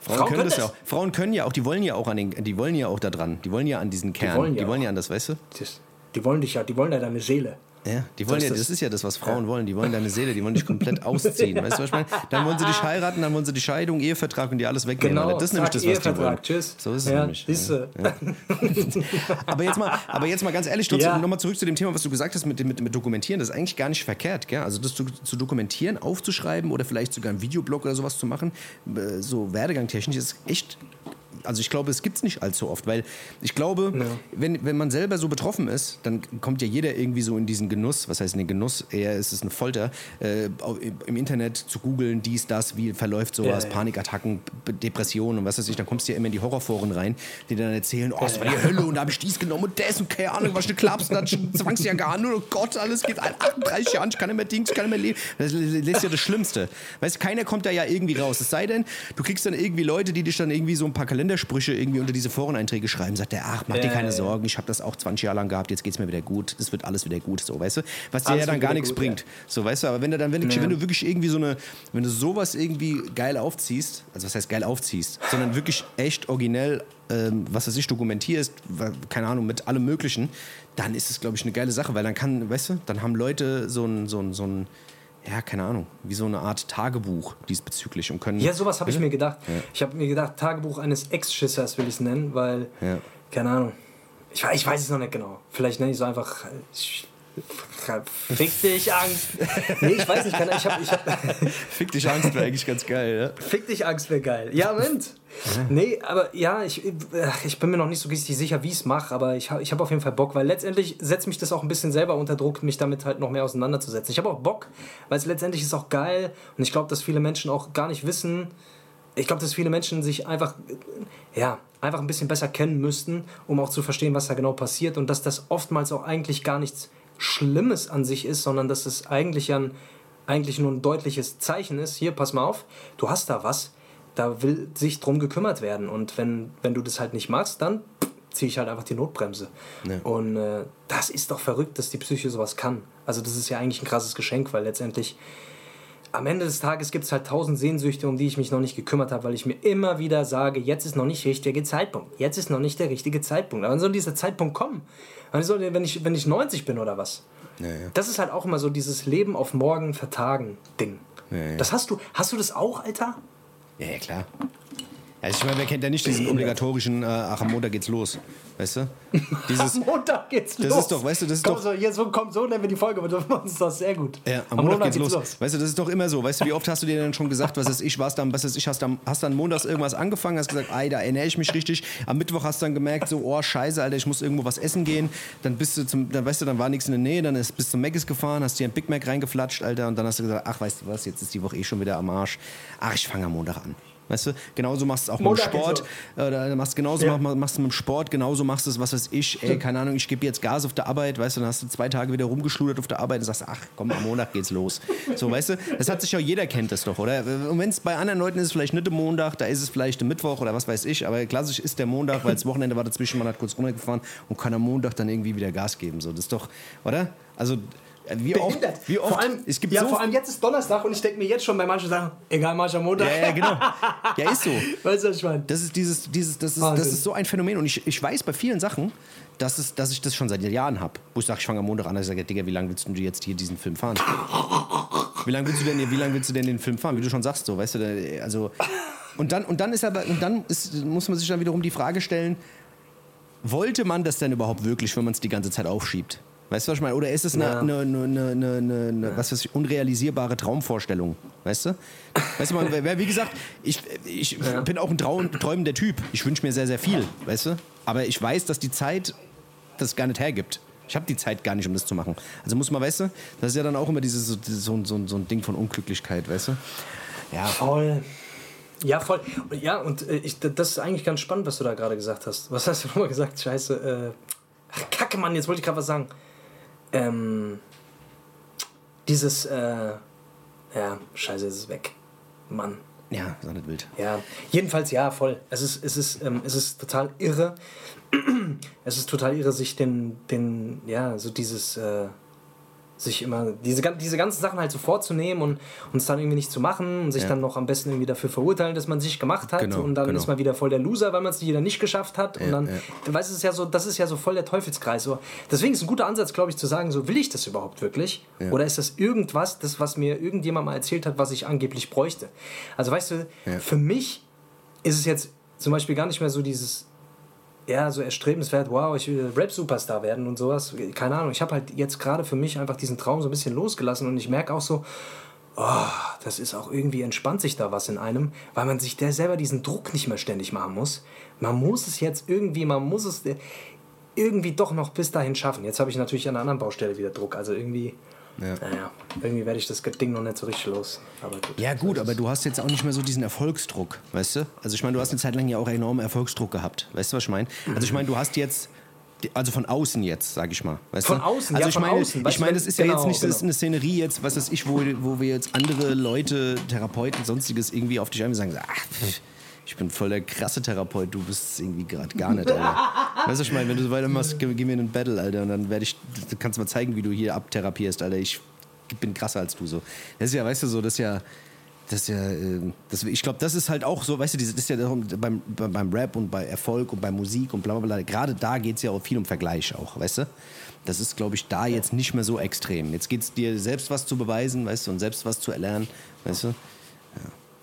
Frauen, Frauen, können das ja auch. Frauen können ja auch, die wollen ja auch an den, die wollen ja auch da dran. Die wollen ja an diesen Kern. Die wollen ja, die wollen ja an das, weißt du? Das, die wollen dich ja, die wollen ja deine Seele. Ja, die wollen das ja, das ist ja das, was Frauen wollen. Die wollen deine Seele, die wollen dich komplett ausziehen. Weißt du, was ich meine? Dann wollen sie dich heiraten, dann wollen sie die Scheidung, Ehevertrag und dir alles wegnehmen. Genau, das ist nämlich das, was die wollen. Tschüss. So ist es ja, nämlich. Ja. Ja. aber, jetzt mal, aber jetzt mal ganz ehrlich, trotzdem ja. nochmal zurück zu dem Thema, was du gesagt hast mit, mit, mit Dokumentieren. Das ist eigentlich gar nicht verkehrt. Gell? Also das zu, zu dokumentieren, aufzuschreiben oder vielleicht sogar einen Videoblog oder sowas zu machen, äh, so werdegangtechnisch, ist echt also ich glaube, es gibt es nicht allzu oft, weil ich glaube, ja. wenn, wenn man selber so betroffen ist, dann kommt ja jeder irgendwie so in diesen Genuss, was heißt in den Genuss, eher ist es eine Folter, äh, im Internet zu googeln, dies, das, wie verläuft sowas, ja, ja. Panikattacken, Depressionen und was weiß ich, dann kommst du ja immer in die Horrorforen rein, die dann erzählen, oh, es war die Hölle und da habe ich dies genommen und das und keine Ahnung, was du klappst und dann zwangst du ja gar nur, oh Gott, alles geht 38 Jahre, ich kann nicht mehr Dings, ich kann nicht mehr leben. Das ist ja das Schlimmste. Weißt keiner kommt da ja irgendwie raus. Es sei denn, du kriegst dann irgendwie Leute, die dich dann irgendwie so ein paar Kalender Kalendersprüche irgendwie unter diese Foreneinträge schreiben, sagt er, ach, mach dir keine ja. Sorgen, ich habe das auch 20 Jahre lang gehabt, jetzt geht's mir wieder gut, es wird alles wieder gut, so, weißt du? Was dir ja dann gar nichts gut, bringt. ja. So, weißt du, aber wenn du dann, wenn, Ja. wenn du wirklich irgendwie so eine, wenn du sowas irgendwie geil aufziehst, also was heißt geil aufziehst, sondern wirklich echt originell, ähm, was weiß ich, dokumentierst, keine Ahnung, mit allem Möglichen, dann ist es, glaube ich, eine geile Sache, weil dann kann, weißt du, dann haben Leute so ein, so ein, so ein, ja, keine Ahnung, wie so eine Art Tagebuch diesbezüglich und können. Ja, sowas habe ich mir gedacht. Ja. Ich habe mir gedacht, Tagebuch eines Ex-Schissers will ich es nennen, weil, Ja. keine Ahnung, ich, ich weiß es noch nicht genau. Vielleicht nenne ich es einfach, ich, fick dich, Angst. Nee, ich weiß nicht, ich habe, ich hab, Fick dich Angst wäre eigentlich ganz geil, ja? fick dich, Angst wäre geil. Ja, Moment. Nee, aber ja, ich, ich bin mir noch nicht so richtig sicher, wie ich es mache, aber ich, hab- ich habe auf jeden Fall Bock, weil letztendlich setzt mich das auch ein bisschen selber unter Druck, mich damit halt noch mehr auseinanderzusetzen. Ich habe auch Bock, weil es letztendlich ist auch geil und ich glaube, dass viele Menschen auch gar nicht wissen, ich glaube, dass viele Menschen sich einfach, ja, einfach ein bisschen besser kennen müssten, um auch zu verstehen, was da genau passiert und dass das oftmals auch eigentlich gar nichts Schlimmes an sich ist, sondern dass es eigentlich ein, eigentlich nur ein deutliches Zeichen ist. Hier, pass mal auf, du hast da was, da will sich drum gekümmert werden und wenn, wenn du das halt nicht machst, dann ziehe ich halt einfach die Notbremse. Ja. Und äh, das ist doch verrückt, dass die Psyche sowas kann. Also das ist ja eigentlich ein krasses Geschenk, weil letztendlich am Ende des Tages gibt es halt tausend Sehnsüchte, um die ich mich noch nicht gekümmert habe, weil ich mir immer wieder sage, jetzt ist noch nicht der richtige Zeitpunkt. Jetzt ist noch nicht der richtige Zeitpunkt. Aber wann soll dieser Zeitpunkt kommen? Wann soll der, wenn, ich, wenn ich 90 bin oder was? Ja, ja. Das ist halt auch immer so dieses Leben auf morgen vertagen Ding. Ja. Das hast du, hast du das auch, Alter? Ja, ja, klar. Also ich meine, wer kennt ja nicht diesen obligatorischen, äh, ach, am Montag geht's los, weißt du? Dieses, Am Montag geht's Das los. ist doch, weißt du, das ist Komm, doch- So, hier, so, komm, so nennen wir die Folge, aber das ist doch sehr gut. Ja, am, Montag, geht's los. Weißt du, das ist doch immer so. Weißt du, wie oft hast du dir denn schon gesagt, was ist ich, was dann, was ist ich, hast dann, hast dann montags irgendwas angefangen, hast gesagt, ey, da erinnere ich mich richtig. Am Mittwoch hast du dann gemerkt, so, oh, scheiße, Alter, ich muss irgendwo was essen gehen. Dann bist du zum, dann weißt du, dann war nichts in der Nähe, dann ist, bist du zum Mc's gefahren, hast dir ein Big Mac reingeflatscht, Alter, und dann hast du gesagt, ach, weißt du was, jetzt ist die Woche eh schon wieder am Arsch. Ach, ich fange am Montag an. Weißt du, genauso machst du es auch Montag mit dem Sport. Oder machst genauso Ja. mach- machst du mit dem Sport, genauso machst du es, was weiß ich, ey, keine Ahnung, ich gebe jetzt Gas auf der Arbeit, weißt du, dann hast du zwei Tage wieder rumgeschludert auf der Arbeit und sagst, ach komm, am Montag geht's los. So, weißt du, das hat sich ja jeder kennt das doch, oder? Und wenn es bei anderen Leuten ist, es vielleicht nicht der Montag, da ist es vielleicht der Mittwoch oder was weiß ich, aber klassisch ist der Montag, weil das Wochenende war dazwischen, man hat kurz runtergefahren und kann am Montag dann irgendwie wieder Gas geben. So, das ist doch, oder? Also, wie oft, Behindert. wie oft, vor allem, es gibt ja, so vor allem jetzt ist Donnerstag und ich denke mir jetzt schon bei manchen Sachen, egal, mach ich am Montag. ja, ja, genau. Ja, ist so. Weißt du, was ich meine? Das ist dieses, dieses, das ist, das ist so ein Phänomen und ich, ich weiß bei vielen Sachen, dass, es, dass ich das schon seit Jahren habe. Wo ich sage, ich fange am Montag an, ich sage, Digga, wie lange willst du jetzt hier diesen Film fahren? Wie lange willst du denn, wie lange willst du denn den Film fahren? Wie du schon sagst, so, weißt du, also und dann und dann ist aber und dann ist, muss man sich dann wiederum die Frage stellen, wollte man das denn überhaupt wirklich, wenn man es die ganze Zeit aufschiebt? Weißt du, was ich meine? Oder ist es eine, Ja. eine, eine, eine, eine was weiß ich, unrealisierbare Traumvorstellung? Weißt du? Weißt du, man, wie gesagt, ich, ich bin auch ein Traum, träumender Typ. Ich wünsche mir sehr, sehr viel, weißt du? Aber ich weiß, dass die Zeit das gar nicht hergibt. Ich habe die Zeit gar nicht, um das zu machen. Also muss man, weißt du, das ist ja dann auch immer dieses, so, so, so, so ein Ding von Unglücklichkeit, weißt du? Ja, Voll. Ja, voll. Ja, und äh, ich, das ist eigentlich ganz spannend, was du da gerade gesagt hast. Was hast du nochmal gesagt? Scheiße. Äh, Kacke, Mann, jetzt wollte ich gerade was sagen. Ähm, dieses, äh, ja, scheiße, es ist weg. Mann. ja, ist auch nicht wild. Ja, jedenfalls ja, voll. Es ist, es ist, ähm, es ist total irre. es ist total irre, sich den, den, ja, so dieses, äh, sich immer, diese, diese ganzen Sachen halt so vorzunehmen und uns dann irgendwie nicht zu machen und sich Ja. dann noch am besten irgendwie dafür verurteilen, dass man sich gemacht hat Genau, und dann genau. ist man wieder voll der Loser, weil man es wieder nicht geschafft hat und Ja, dann, ja. du weißt, es ja so, das ist ja so voll der Teufelskreis. So. Deswegen ist ein guter Ansatz, glaube ich, zu sagen, so will ich das überhaupt wirklich? Oder ist das irgendwas, das, was mir irgendjemand mal erzählt hat, was ich angeblich bräuchte? Also weißt du, für mich ist es jetzt zum Beispiel gar nicht mehr so dieses, ja, so erstrebenswert, wow, ich will Rap-Superstar werden und sowas. Keine Ahnung, ich habe halt jetzt gerade für mich einfach diesen Traum so ein bisschen losgelassen und ich merke auch so, oh, das ist auch irgendwie entspannt sich da was in einem, weil man sich der selber diesen Druck nicht mehr ständig machen muss. Man muss es jetzt irgendwie, man muss es äh, irgendwie doch noch bis dahin schaffen. Jetzt habe ich natürlich an einer anderen Baustelle wieder Druck, also irgendwie, Ja. naja, irgendwie werde ich das Ding noch nicht so richtig los. Aber gut. Ja gut, aber du hast jetzt auch nicht mehr so diesen Erfolgsdruck, weißt du? Also ich meine, du hast eine Zeit lang ja auch enormen Erfolgsdruck gehabt, weißt du, was ich meine? Also ich meine, du hast jetzt also von außen jetzt, sag ich mal. Weißt Von du? außen, also ja, ich von meine, außen. Ich meine, das ist ja genau, jetzt nicht das ist genau. eine Szenerie jetzt, was weiß ich, wo, wo wir jetzt andere Leute, Therapeuten, sonstiges irgendwie auf dich ein und sagen, ach, pff, ich bin voll der krasse Therapeut, du bist irgendwie gerade gar nicht, Alter. weißt du, ich meine, wenn du so weitermachst, gib, gib mir einen Battle, Alter, und dann werde ich, du kannst mal zeigen, wie du hier abtherapierst, Alter. Ich bin krasser als du so. Das ist ja, weißt du, so, das ist ja, das ist ja, äh, das, ich glaube, das ist halt auch so, weißt du, das ist ja beim, beim Rap und bei Erfolg und bei Musik und bla bla bla. Gerade da geht es ja auch viel um Vergleich auch, weißt du? Das ist, glaube ich, da jetzt nicht mehr so extrem. Jetzt geht es dir selbst was zu beweisen, weißt du, und selbst was zu erlernen, weißt du?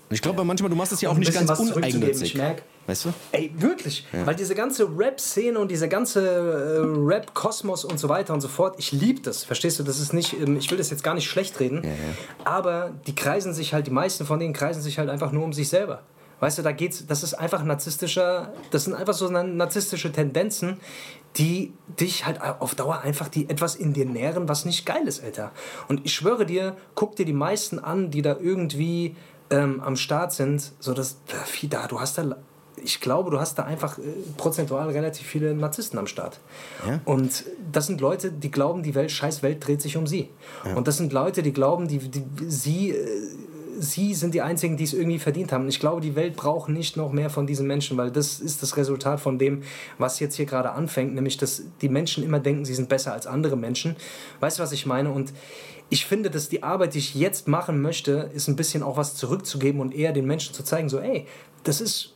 Ich glaube, manchmal, du machst es ja auch nicht ganz uneigennützig. Ich merke, Weißt du? Ey, wirklich. Ja. Weil diese ganze Rap-Szene und dieser ganze äh, Rap-Kosmos und so weiter und so fort, ich liebe das. Verstehst du? Das ist nicht, ähm, ich will das jetzt gar nicht schlecht reden, ja, ja. aber die kreisen sich halt, die meisten von denen kreisen sich halt einfach nur um sich selber. Weißt du, da geht's, das ist einfach narzisstischer, das sind einfach so narzisstische Tendenzen, die dich halt auf Dauer einfach die etwas in dir nähren, was nicht geil ist, Alter. Und ich schwöre dir, guck dir die meisten an, die da irgendwie ähm, am Start sind, so dass da, du hast da ich glaube, du hast da einfach äh, prozentual relativ viele Narzissten am Start. Ja? Und das sind Leute, die glauben, die Welt, scheiß Welt dreht sich um sie. Ja. Und das sind Leute, die glauben, die, die, sie, äh, sie sind die Einzigen, die es irgendwie verdient haben. Und ich glaube, die Welt braucht nicht noch mehr von diesen Menschen, weil das ist das Resultat von dem, was jetzt hier gerade anfängt, nämlich, dass die Menschen immer denken, sie sind besser als andere Menschen. Weißt du, was ich meine? Und ich finde, dass die Arbeit, die ich jetzt machen möchte, ist ein bisschen auch was zurückzugeben und eher den Menschen zu zeigen, so, ey, das ist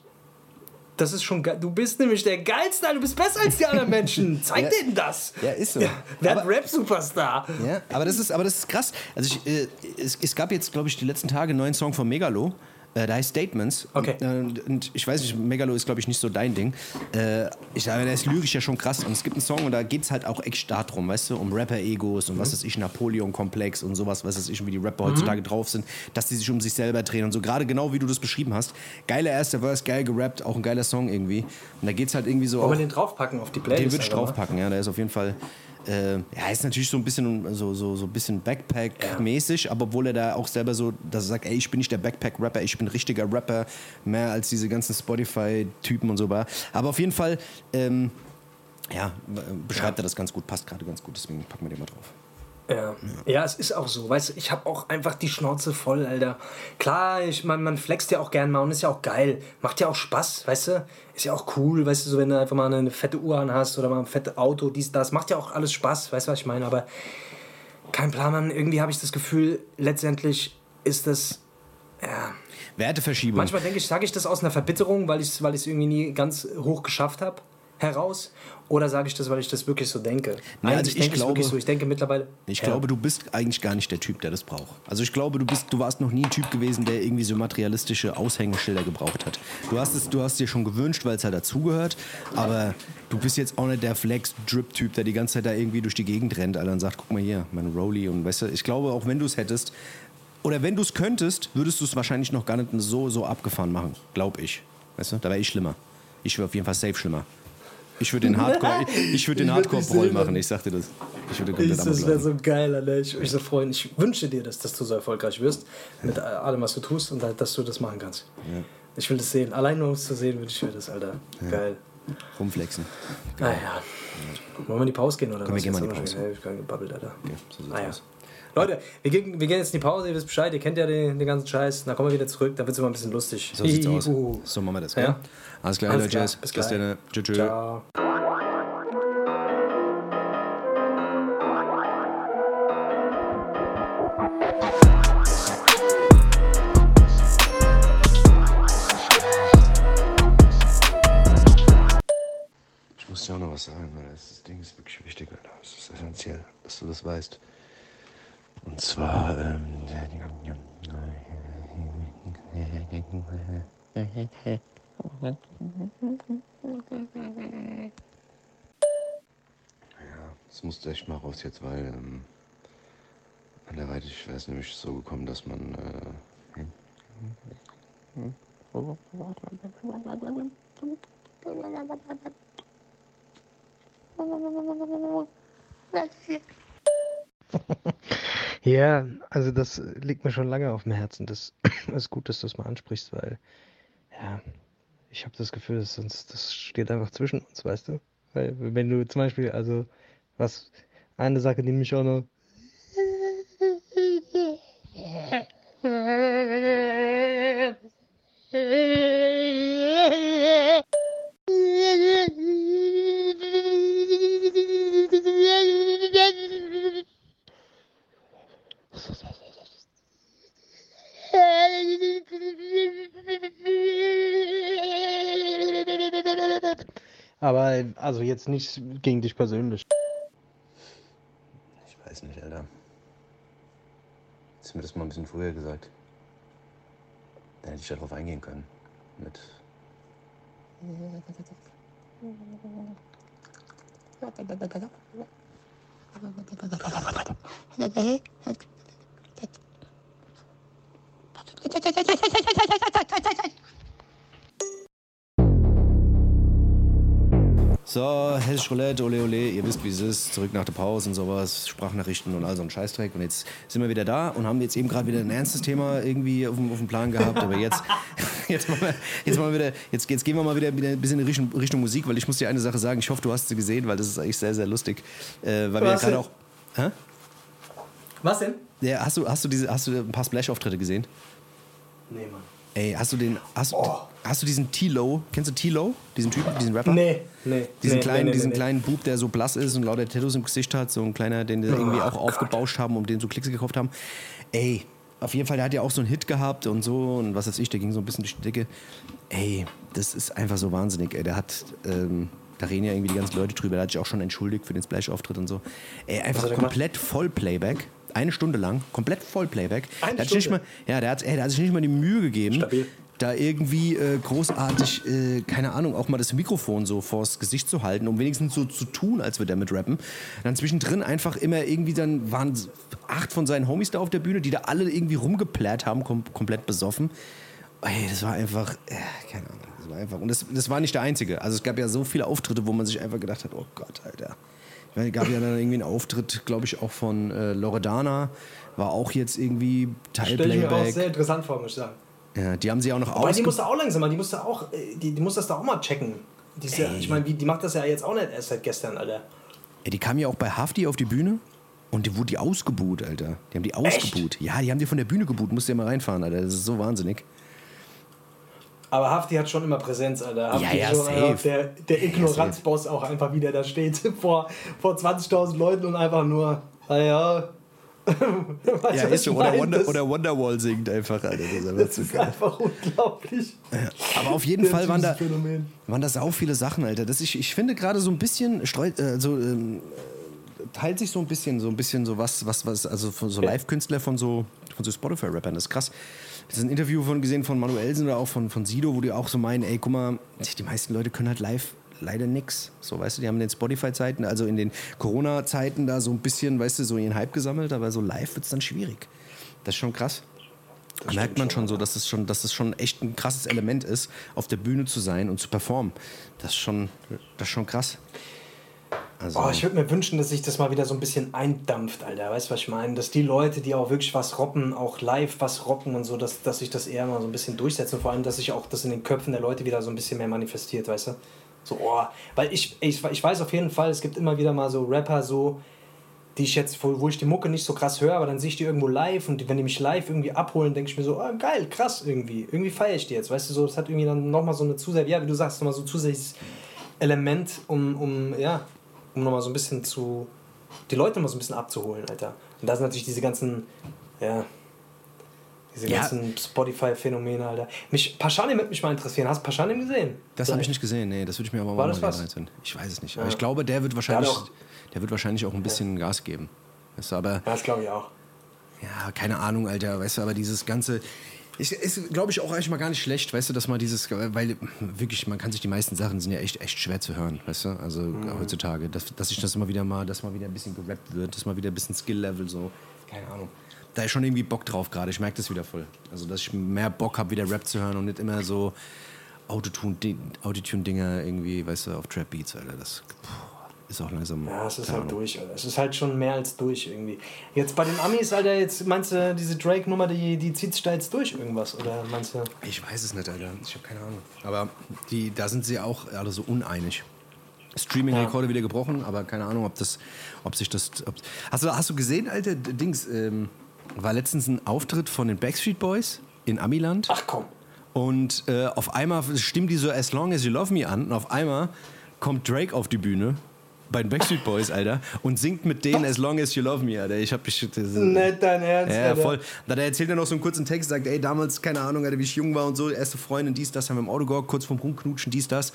das ist schon geil. Du bist nämlich der Geilste, du bist besser als die anderen Menschen. Zeig ja, denen das. Ja, ist so. Ja, wer Rap-Superstar. Ja, aber das, ist, aber das ist krass. Also ich, äh, es, es gab jetzt, glaube ich, die letzten Tage einen neuen Song von Megalo. Äh, da heißt Statements. Okay. Und, und ich weiß nicht, Megalo ist, glaube ich, nicht so dein Ding. Äh, ich sage, der ist lyrisch ja schon krass. Und es gibt einen Song und da geht es halt auch echt darum, weißt du, um Rapper-Egos und mhm. was weiß ich, Napoleon-Komplex und sowas, was weiß ich, wie die Rapper mhm. heutzutage drauf sind, dass die sich um sich selber drehen und so. Gerade genau wie du das beschrieben hast. Geiler erster Verse, geil gerappt, auch ein geiler Song irgendwie. Und da geht es halt irgendwie so. Wollen wir den draufpacken auf die Playlist? Den würde ich draufpacken, ja. Der ist auf jeden Fall äh, ja, ist natürlich so ein bisschen so, so, so ein bisschen Backpack-mäßig, ja. aber obwohl er da auch selber so, dass er sagt, ey, ich bin nicht der Backpack-Rapper, ich bin richtiger Rapper, mehr als diese ganzen Spotify-Typen und so war. Aber auf jeden Fall, ähm, ja, beschreibt ja. er das ganz gut, passt gerade ganz gut, deswegen packen wir den mal drauf. Ja. ja, es ist auch so. Weißt du, ich habe auch einfach die Schnauze voll, Alter. Klar, ich, man, man flext ja auch gern mal und ist ja auch geil. Macht ja auch Spaß, weißt du? Ist ja auch cool, weißt du, so wenn du einfach mal eine fette Uhr an hast oder mal ein fettes Auto, dies, das. Macht ja auch alles Spaß, weißt du, was ich meine? Aber kein Plan, Mann. Irgendwie habe ich das Gefühl, letztendlich ist das. Ja. Werteverschiebung. Manchmal denke ich, sage ich das aus einer Verbitterung, weil ich es weil irgendwie nie ganz hoch geschafft habe heraus? Oder sage ich das, weil ich das wirklich so denke? Nee, also ich, denke glaube, so. Ich denke mittlerweile. Ich ja. glaube, du bist eigentlich gar nicht der Typ, der das braucht. Also ich glaube, du bist, du warst noch nie ein Typ gewesen, der irgendwie so materialistische Aushängeschilder gebraucht hat. Du hast es, du hast dir schon gewünscht, weil es halt dazugehört, aber du bist jetzt auch nicht der Flex-Drip-Typ, der die ganze Zeit da irgendwie durch die Gegend rennt, Alter, und sagt, guck mal hier, mein Rolli und weißt du, ich glaube, auch wenn du es hättest, oder wenn du es könntest, würdest du es wahrscheinlich noch gar nicht so, so abgefahren machen, glaube ich. Weißt du, da wäre ich schlimmer. Ich wäre auf jeden Fall safe schlimmer. Ich würde den Hardcore, ich würde den Hardcore-Brawl machen, ich sagte das. Ich würde komplett Das wäre so geil, Alter. Ich würde mich so freuen. Ich wünsche dir, dass, dass du so erfolgreich wirst mit allem, was du tust und dass du das machen kannst. Ja. Ich will das sehen. Allein nur um es zu sehen, wünsche ich mir das, Alter. Ja. Geil. Rumflexen. Geil. Ah, ja. Wollen wir in die Pause gehen oder Komm, was? Wir gehen mal in die Pause. Ich habe gebabbelt, Alter. Okay, so ah, aus. Leute, wir gehen, wir gehen jetzt in die Pause, ihr wisst Bescheid, ihr kennt ja den, den ganzen Scheiß. Dann kommen wir wieder zurück, da wird es immer ein bisschen lustig. So sieht's aus. So machen wir das, ja? Alles klar, Alles klar. Jazz. Bis gleich. Bis dann. Ciao. Ja, also das liegt mir schon lange auf dem Herzen. Das ist gut, dass du es mal ansprichst, weil ja, ich habe das Gefühl, dass sonst das steht einfach zwischen uns, weißt du? Weil wenn du zum Beispiel, also was eine Sache, die mich auch noch jetzt nicht gegen dich persönlich. Ich weiß nicht, Alter. Hättest du mir das mal ein bisschen früher gesagt. Dann hätte ich darauf eingehen können. Mit. So, Hessisch Roulette, ole ole, ihr wisst wie es ist, zurück nach der Pause und sowas, Sprachnachrichten und all so ein Scheißdreck. Und jetzt sind wir wieder da und haben jetzt eben gerade wieder ein ernstes Thema irgendwie auf dem, auf dem Plan gehabt. Aber jetzt, jetzt, machen wir, jetzt, machen wir wieder, jetzt, jetzt gehen wir mal wieder ein bisschen in Richtung, Richtung Musik, weil ich muss dir eine Sache sagen, ich hoffe, du hast sie gesehen, weil das ist eigentlich sehr, sehr lustig. Äh, weil wir ja gerade auch. Hä? Was denn? Ja, hast du, hast du, diese, hast du ein paar Splash-Auftritte gesehen? Nee, Mann. Ey, hast du den. Hast, Oh. hast du diesen T-Lo? Kennst du T-Lo? Diesen Typen, diesen Rapper? Nee, nee. Diesen, nee, kleinen, nee, diesen nee. kleinen Bub, der so blass ist und lauter Tattoos im Gesicht hat, so ein kleiner, den die irgendwie auch aufgebauscht haben, um den so Klicks gekauft haben. Ey, auf jeden Fall, der hat ja auch so einen Hit gehabt und so und was weiß ich, der ging so ein bisschen durch die Decke. Ey, das ist einfach so wahnsinnig. Ey, der hat, ähm, da reden ja irgendwie die ganzen Leute drüber, der hat sich auch schon entschuldigt für den Splash-Auftritt und so. Ey, einfach gemacht? komplett voll Playback. Eine Stunde lang, komplett voll Playback. Eine der hat sich nicht mal, Stunde? ja, der hat, ey, der hat sich nicht mal die Mühe gegeben, Stabil. da irgendwie äh, großartig, äh, keine Ahnung, auch mal das Mikrofon so vors Gesicht zu halten, um wenigstens so zu tun, als wir damit rappen. Dann zwischendrin einfach immer irgendwie, dann waren acht von seinen Homies da auf der Bühne, die da alle irgendwie rumgeplärt haben, kom komplett besoffen. Ey, das war einfach, äh, keine Ahnung, das war einfach. Und das, das war nicht der einzige. Also es gab ja so viele Auftritte, wo man sich einfach gedacht hat, oh Gott, Alter. Es gab ja dann irgendwie einen Auftritt, glaube ich, auch von äh, Loredana, war auch jetzt irgendwie Stell ich mir auch sehr interessant vor, muss ich sagen. Ja, die haben sie auch noch Aber die musste auch langsam mal, die musste auch, äh, die, die muss das da auch mal checken. Die, ja, ich meine, die, die macht das ja jetzt auch nicht erst seit gestern, Alter. Ja, die kam ja auch bei Hafti auf die Bühne und die wurde die ausgebuht, Alter. Die haben die ausgebuht. Ja, die haben die von der Bühne gebuht. Musst du ja mal reinfahren, Alter. Das ist so wahnsinnig. Aber Hafti hat schon immer Präsenz, Alter. Hafti Ja, ja, schon safe. Der, der Ignoranzboss auch einfach wieder da steht vor, vor 20.000 Leuten und einfach nur, naja. weißt Ja, ist so. Oder? Wonder, Das- oder Wonderwall singt einfach, Alter. Das ist einfach Das ist einfach unglaublich. Aber auf jeden Fall waren da, Phänomen. waren da sau viele Sachen, Alter. Das ich, ich finde gerade so ein bisschen, streut, äh, so, ähm, teilt sich so ein bisschen, so ein bisschen so was, was, was, also von so Live-Künstler von so, von so Spotify-Rappern. Das ist krass. Das ist ein Interview von gesehen von Manuelsen oder auch von, von Sido, wo die auch so meinen, ey, guck mal, die meisten Leute können halt live leider nix. So, weißt du, die haben in den Spotify-Zeiten, also in den Corona-Zeiten da so ein bisschen, weißt du, so ihren Hype gesammelt, aber so live wird es dann schwierig. Das ist schon krass. Da merkt man schon so, dass es schon, dass es schon echt ein krasses Element ist, auf der Bühne zu sein und zu performen. Das ist schon, das ist schon krass. Also, Oh, ich würde mir wünschen, dass sich das mal wieder so ein bisschen eindampft, Alter. Weißt du, was ich meine? Dass die Leute, die auch wirklich was rocken, auch live was rocken und so, dass, dass sich das eher mal so ein bisschen durchsetzt und vor allem, dass sich auch das in den Köpfen der Leute wieder so ein bisschen mehr manifestiert, weißt du? So, oh, weil ich, ich, ich weiß auf jeden Fall, es gibt immer wieder mal so Rapper, so, die ich jetzt, wo, ich die Mucke nicht so krass höre, aber dann sehe ich die irgendwo live und wenn die mich live irgendwie abholen, denke ich mir so, ah, geil, krass irgendwie. Irgendwie feiere ich die jetzt, weißt du, so, es hat irgendwie dann nochmal so eine zusätzliche, ja, wie du sagst, nochmal so ein zusätzliches Element, um, um, ja, um nochmal so ein bisschen zu, die Leute mal so ein bisschen abzuholen, Alter. Und da sind natürlich diese ganzen, ja, diese Ja. ganzen Spotify-Phänomene, Alter. Mich, Paschanim würde mich mal interessieren. Hast du Paschanim gesehen? das habe ich nicht gesehen, nee, das würde ich mir aber War mal das was? Ich weiß es nicht. Ja. Aber ich glaube, der wird wahrscheinlich, Der wird wahrscheinlich auch ein bisschen Gas geben. Weißt du, aber Ja, das glaube ich auch. Ja, keine Ahnung, Alter, weißt du, aber dieses ganze. Ist, ist glaube ich, auch eigentlich mal gar nicht schlecht, weißt du, dass man dieses, weil wirklich, man kann sich die meisten Sachen sind ja echt, echt schwer zu hören, weißt du, also Mhm. heutzutage, dass, dass sich das immer wieder mal, dass mal wieder ein bisschen gerappt wird, dass mal wieder ein bisschen Skill-Level so, keine Ahnung. Da ist schon irgendwie Bock drauf gerade, ich merke das wieder voll. Also, dass ich mehr Bock habe, wieder Rap zu hören und nicht immer so Autotune- Autotune-Dinger irgendwie, weißt du, auf Trap-Beats, Alter, das puh, ist auch langsam. Ja, es ist halt durch, Alter. Es ist halt schon mehr als durch irgendwie. Jetzt bei den Amis, Alter, jetzt meinst du, diese Drake-Nummer, die, die zieht sich da jetzt durch irgendwas? Oder meinst du. Ich weiß es nicht, Alter. Ich habe keine Ahnung. Aber die, da sind sie auch alle so uneinig. Streaming-Rekorde wieder gebrochen, aber keine Ahnung, ob das, ob sich das. Ob, hast, du, hast du gesehen, Alter, Dings, ähm, war letztens ein Auftritt von den Backstreet Boys in Amiland Ach komm. und äh, auf einmal stimmt die so As Long As You Love Me an und auf einmal kommt Drake auf die Bühne, bei den Backstreet Boys, Alter, und singt mit denen As Long As You Love Me, Alter. Ich hab mich. Das, Nicht dein Ernst, Ja, Alter. voll. Da erzählt er noch so einen kurzen Text, sagt, ey, damals, keine Ahnung, Alter, wie ich jung war und so, erste Freundin, dies, das, haben wir im Auto gehockt, kurz vorm Rumknutschen, dies, das.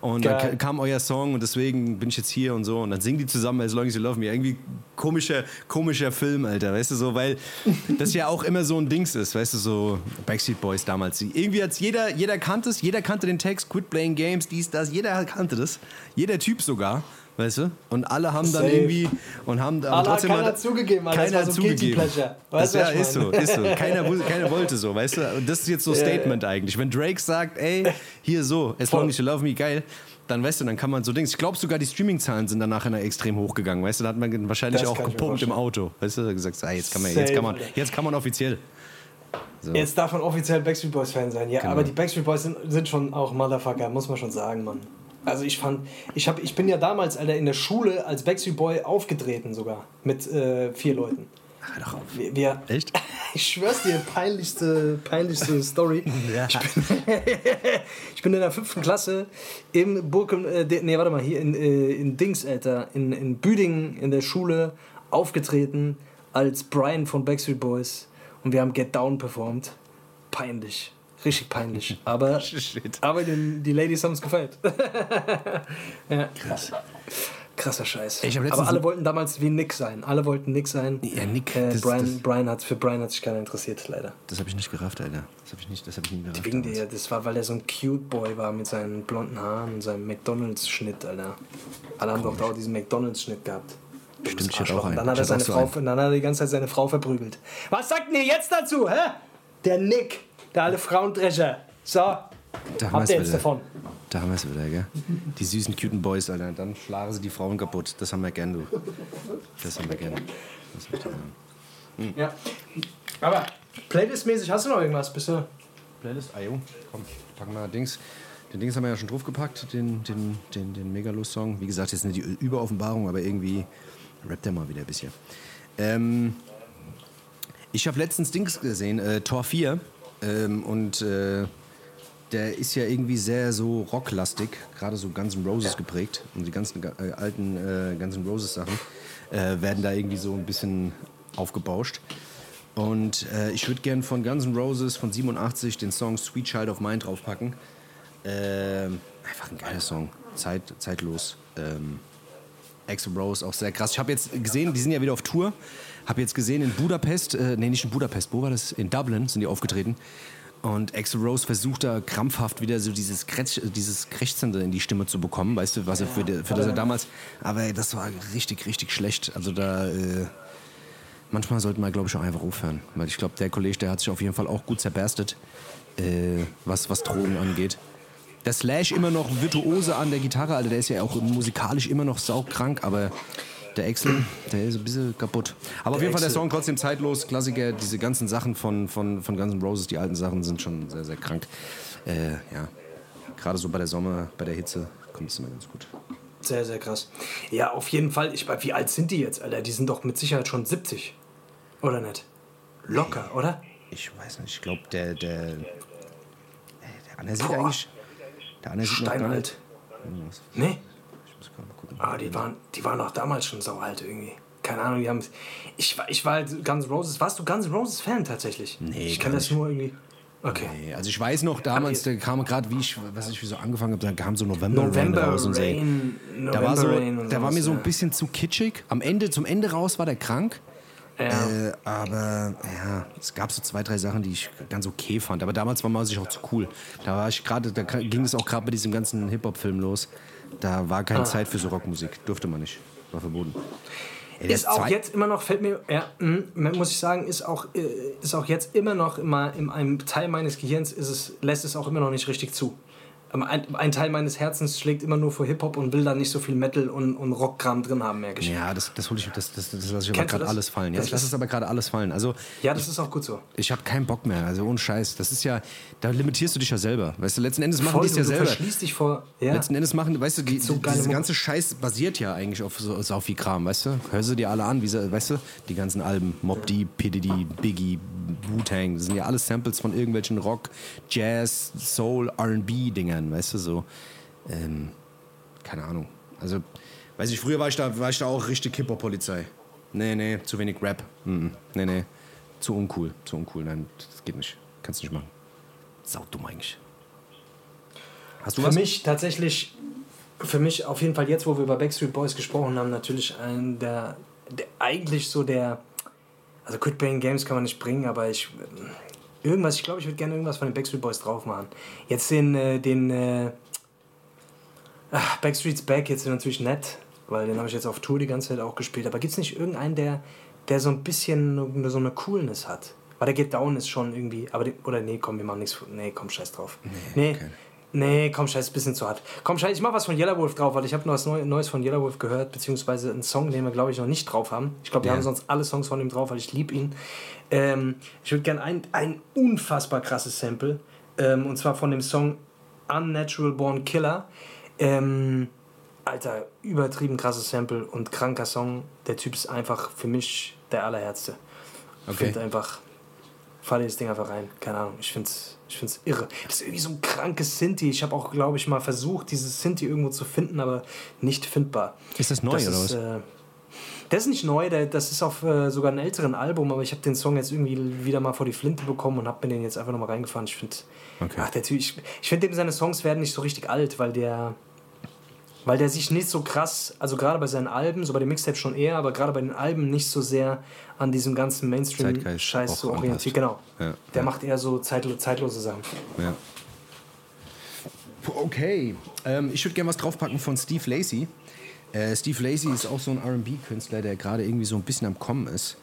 Und dann Geil. ka- kam euer Song und deswegen bin ich jetzt hier und so. Und dann singen die zusammen As Long As You Love Me. Irgendwie komischer, komischer Film, Alter, weißt du, so, weil das ja auch immer so ein Dings ist, weißt du, so Backstreet Boys damals. Irgendwie hat jeder, jeder kannte es, jeder kannte den Text, Quit Playing Games, dies, das, jeder kannte das. Jeder Typ sogar. Weißt du? Und alle haben dann Safe. irgendwie und haben Aber hat trotzdem keiner hat- zugegeben, Alter. Das keiner war hat so zugegeben. Pleasure. Das, Weißt du, ja, ist so, ist so. Keiner, keiner wollte so, weißt du? Und das ist jetzt so Statement eigentlich. Wenn Drake sagt, ey, hier so, as long as you love me, geil, dann weißt du, dann kann man so Dings. Ich glaube sogar, die Streaming-Zahlen sind danach extrem hochgegangen, weißt du? Da hat man wahrscheinlich Das auch gepumpt im. Auto. Weißt du, da gesagt, ah, jetzt, kann man, jetzt, kann man, jetzt kann man offiziell. So. Jetzt darf man offiziell Backstreet Boys Fan sein. Ja, Genau. aber die Backstreet Boys sind, sind schon auch Motherfucker, muss man schon sagen, Mann. Also ich fand, ich, hab, ich bin ja damals, Alter, in der Schule als Backstreet Boy aufgetreten sogar. Mit äh, vier Leuten. Hör doch auf. Wir, wir, Echt? ich schwör's dir, peinlichste, peinlichste Story. Ja. Ich bin in der fünften Klasse im Burken, äh, nee, warte mal, hier in, äh, in Dings, Alter, in, in Büdingen in der Schule aufgetreten als Brian von Backstreet Boys und wir haben Get Down performt. Peinlich. Richtig peinlich. Aber, Shit. aber den, die Ladies haben es gefeiert. ja. Krass. Krasser Scheiß. Hab letztens- aber alle wollten damals wie Nick sein. Alle wollten Nick sein. Ja, Nick, Äh, das- Brian, das- Brian hat, für Brian hat sich keiner interessiert, leider. Das habe ich nicht gerafft, Alter. Das habe ich nicht, das habe ich nie gerafft. Wegen der, das war, weil er so ein cute Boy war mit seinen blonden Haaren und seinem McDonalds-Schnitt, Alter. Alle haben doch auch diesen McDonalds-Schnitt gehabt. Stimmt, ich hatte auch einen. Dann hat, er seine so Frau, dann hat er die ganze Zeit seine Frau verprügelt. Was sagt denn ihr jetzt dazu, hä? Der Nick, der alle Frauendrescher. So, Da haben habt ihr jetzt wieder. davon. Da haben wir es wieder, gell? Die süßen, cuten Boys, Alter. Dann schlagen sie die Frauen kaputt. Das haben wir gern, du. Das haben wir gern. Das möchte ich sagen. Ja. Aber Playlist-mäßig hast du noch irgendwas? Bist du? Playlist? Ah, jo. Komm, packen wir Dings. Den Dings haben wir ja schon draufgepackt, den, den, den, den Megalos-Song. Wie gesagt, jetzt nicht die Überoffenbarung, aber irgendwie rappt er mal wieder ein bisschen. Ähm, ich habe letztens Dings gesehen, äh, Tor 4. Ähm, und äh, der ist ja irgendwie sehr so rocklastig, gerade so Guns N' Roses geprägt. Und die ganzen äh, alten äh, Guns N' Roses Sachen äh, werden da irgendwie so ein bisschen aufgebauscht. Und äh, ich würde gern von Guns N' Roses von 87 den Song Sweet Child of Mine draufpacken. Ähm, einfach ein geiler Song, Zeit, zeitlos. Ähm, Axl Rose auch sehr krass. Ich habe jetzt gesehen, die sind ja wieder auf Tour. Habe jetzt gesehen in Budapest, äh, nee, nicht in Budapest, wo war das? In Dublin sind die aufgetreten. Und Axl Rose versucht da krampfhaft wieder so dieses, Kretsch, dieses Krächzende in die Stimme zu bekommen, weißt du, was er für, für das er damals. Aber das war richtig, richtig schlecht. Also da. Äh, manchmal sollte man, glaube ich, auch einfach aufhören. Weil ich glaube, der Kollege, der hat sich auf jeden Fall auch gut zerberstet, äh, was, was Drogen angeht. Der Slash immer noch virtuose an der Gitarre, Alter, der ist ja auch musikalisch immer noch saukrank, aber der Axel, der ist ein bisschen kaputt. Aber auf jeden Fall der. Song trotzdem zeitlos, Klassiker, diese ganzen Sachen von, von, von Guns N' Roses, die alten Sachen sind schon sehr, sehr krank. Äh, ja, gerade so bei der Sommer, bei der Hitze kommt es immer ganz gut. Sehr, sehr krass. Ja, auf jeden Fall. Ich, wie alt sind die jetzt, Alter? Die sind doch mit Sicherheit schon 70. Oder nicht? Locker, oder? Ich weiß nicht, ich glaube, der, der, äh, der Anne sieht eigentlich, der Anne sieht noch gar Steinalt. nicht. Nee? Ah, die waren, die waren auch damals schon saualt irgendwie. Keine Ahnung, die haben. Ich, war- ich war halt Guns Roses. Warst du Guns Roses Fan tatsächlich? Nee, Ich kenne das nicht. nur irgendwie. Okay. Nee, also ich weiß noch damals, da kam gerade, wie ich, was ich so angefangen habe, da kam so November, November raus und so. Rain. Da war, so, November der war mir so ein bisschen zu kitschig. Am Ende, zum Ende raus war der krank. Ja. Äh, aber ja, es gab so zwei, drei Sachen, die ich ganz okay fand. Aber damals war man sich auch zu cool. Da war ich gerade, da ging es auch gerade bei diesem ganzen Hip-Hop-Film los. Da war Ah. keine Zeit für so Rockmusik. Durfte man nicht. War verboten. Ey, Ist auch jetzt immer noch, fällt mir, ja, mh, muss ich sagen, ist auch, äh, ist auch jetzt immer noch immer in einem Teil meines Gehirns ist es, lässt es auch immer noch nicht richtig zu. Ähm, Ein, ein Teil meines Herzens schlägt immer nur für Hip-Hop und will da nicht so viel Metal und, und Rockkram drin haben, merke ich. Ja. Ja, das, das, ich, das, das, das lasse ich aber Kennst gerade alles fallen. Ja, Das ich lasse ist- es aber gerade alles fallen. Also, das ist auch gut so. ich habe keinen Bock mehr. Also, ohne Scheiß. Das ist ja, da limitierst du dich ja selber. Weißt du, letzten Endes machen die es ja du selber. verschließt dich vor. Ja. Letzten Endes machen, weißt du, die, so diese ganze Scheiß basiert ja eigentlich auf so Saufi-Kram, weißt du? Hör sie dir alle an, wie sie, weißt du? Die ganzen Alben, Mob Deep, P. Diddy, Biggie, Wu-Tang, das sind ja alles Samples von irgendwelchen Rock, Jazz, Soul, R&B-Dingern, weißt du, so. Ähm, keine Ahnung. Also, Weiß ich, früher war ich da, war ich da auch richtig Hip-Hop-Polizei. Nee, nee, zu wenig Rap. Mhm. Nee, nee. Zu uncool. Zu uncool. Nein, das geht nicht. Kannst nicht machen. Sau dumm eigentlich. Hast du Für was? mich tatsächlich, für mich auf jeden Fall jetzt, wo wir über Backstreet Boys gesprochen haben, natürlich ein der, der eigentlich so der, also Quit Playing Games kann man nicht bringen, aber ich, irgendwas, ich glaube, ich würde gerne irgendwas von den Backstreet Boys drauf machen. Jetzt den, äh, den, äh, ach, Backstreet's Back jetzt natürlich nett, weil den habe ich jetzt auf Tour die ganze Zeit auch gespielt, aber gibt es nicht irgendeinen, der, der so ein bisschen so eine Coolness hat? Weil der Get Down ist schon irgendwie, aber, die, oder nee, komm, wir machen nichts, nee, komm, scheiß drauf. Nee, okay. Nee, komm, scheiß, ist ein bisschen zu hart. Komm, scheiß, ich mach was von Yellow drauf, weil ich habe noch was Neu- Neues von Yellow gehört, beziehungsweise einen Song, den wir, glaube ich, noch nicht drauf haben. Ich glaube, wir haben sonst alle Songs von ihm drauf, weil ich liebe ihn. Ähm, ich würde gerne ein, ein unfassbar krasses Sample, ähm, und zwar von dem Song Unnatural Born Killer. Ähm, Alter, übertrieben krasses Sample und kranker Song. Der Typ ist einfach für mich der allerherzte. Okay. finde einfach, falle das Ding einfach rein. Keine Ahnung, ich finde es ich find's irre. Das ist irgendwie so ein krankes Sinti. Ich habe auch, glaube ich, mal versucht, dieses Sinti irgendwo zu finden, aber nicht findbar. Ist das neu das oder ist, was? Äh, das ist nicht neu, der, das ist auf äh, sogar einem älteren Album, aber ich habe den Song jetzt irgendwie wieder mal vor die Flinte bekommen und habe mir den jetzt einfach nochmal reingefahren. Ich finde, Okay. ach, der Typ, ich, ich finde, seine Songs werden nicht so richtig alt, weil der, weil der sich nicht so krass, also gerade bei seinen Alben, so bei den Mixtapes schon eher, aber gerade bei den Alben nicht so sehr an diesem ganzen Mainstream-Scheiß so orientiert. Genau. Ja, Der ja. macht eher so zeitlo zeitlose Sachen. Ja. Okay, ähm, ich würde gerne was draufpacken von Steve Lacey. Äh, Steve Lacey ist auch so ein RB-Künstler, der gerade irgendwie so ein bisschen am Kommen ist.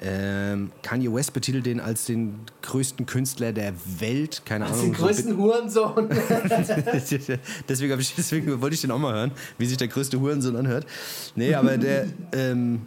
Ähm, Kanye West betitelt den als den größten Künstler der Welt. Keine Ahnung. so Hurensohn. deswegen, ich, deswegen wollte ich den auch mal hören, wie sich der größte Hurensohn anhört. Nee, aber der, ähm,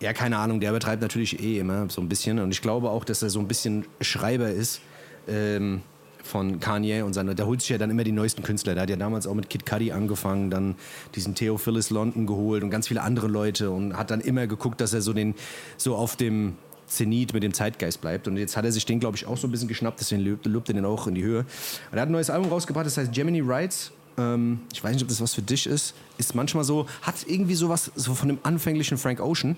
ja, keine Ahnung, der übertreibt natürlich eh immer so ein bisschen. Und ich glaube auch, dass er so ein bisschen Schreiber ist ähm, von Kanye und seine. Der holt sich ja dann immer die neuesten Künstler. Der hat ja damals auch mit Kid Cudi angefangen, dann diesen Theophilus London geholt und ganz viele andere Leute und hat dann immer geguckt, dass er so den so auf dem Zenit mit dem Zeitgeist bleibt. Und jetzt hat er sich den, glaube ich, auch so ein bisschen geschnappt, deswegen lobt, er den auch in die Höhe. Und er hat ein neues Album rausgebracht, das heißt Gemini Rights. Ähm, ich weiß nicht, ob das was für dich ist. Ist manchmal so, hat irgendwie sowas so von dem anfänglichen Frank Ocean.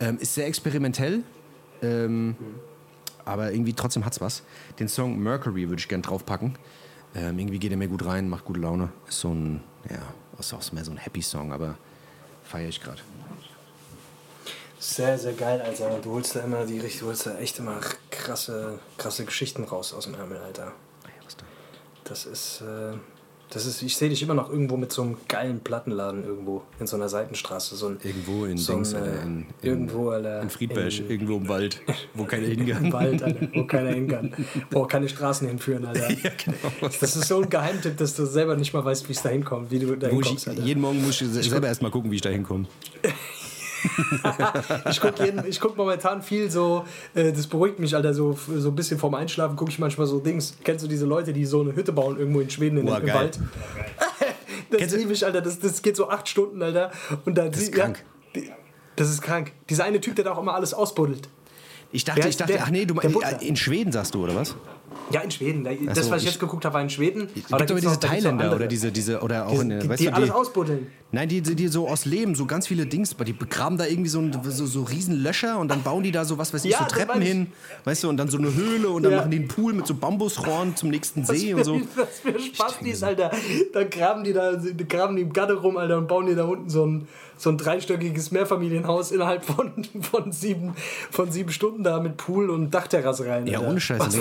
Ähm, ist sehr experimentell. Ähm, aber irgendwie trotzdem hat's was. Den Song Mercury würde ich gerne draufpacken. Ähm, irgendwie geht er mir gut rein, macht gute Laune. Ist so ein, ja, ist auch mehr so ein Happy-Song, aber feiere ich gerade. Sehr, sehr geil, Alter. Du holst da immer die richtig, du holst da echt immer krasse, krasse Geschichten raus aus dem Ärmel, Alter. Das ist, äh, das ist, ich sehe dich immer noch irgendwo mit so einem geilen Plattenladen irgendwo in so einer Seitenstraße. So ein, Irgendwo in so ein, Dings, Alter, äh, in, in, irgendwo, Alter, in Friedberg, in- irgendwo im Wald, wo keiner hingegangen Im Wald, Alter, wo keiner hin kann. Wo auch keine Straßen hinführen, Alter. genau. Das ist so ein Geheimtipp, dass du selber nicht mal weißt, wie es da hinkommt, wie du da hinkommst, Alter. jeden Morgen muss ich selber erstmal gucken, wie ich da hinkomme. Ich gucke guck momentan viel so, äh, das beruhigt mich, Alter, so, so ein bisschen vorm Einschlafen gucke ich manchmal so Dings. Kennst du diese Leute, die so eine Hütte bauen irgendwo in Schweden in, Boah, im geil. Wald? Das Kennst liebe ich, Alter. Das, das geht so acht Stunden, Alter. Und da, ist ja, krank. die- das ist krank. Dieser eine Typ, der da auch immer alles ausbuddelt. Ich dachte, ich dachte, der? ach nee, du in Schweden sagst du, oder was? Ja, in Schweden. Das, so, was ich ich- jetzt geguckt habe, war in Schweden. Es gibt aber diese noch Thailänder andere. oder diese, diese, oder auch in, die, weißt die du, alles die, ausbuddeln. Nein, die, die so aus Lehm, so ganz viele Dings, die begraben da irgendwie so, ein, so, so riesen Löcher und dann bauen die da so, was weiß ich, Ja, so Treppen hin, weißt du, und dann so eine Höhle und dann Ja. machen die einen Pool mit so Bambusrohren zum nächsten See und so. was für Spaß die ist, Alter. Da graben die da, die graben die im Gatte rum, Alter, und bauen die da unten so ein, so ein dreistöckiges Mehrfamilienhaus innerhalb von, von, sieben, von sieben Stunden da mit Pool und Dachterrasse rein. Ja, Alter. ohne Scheiß. Dann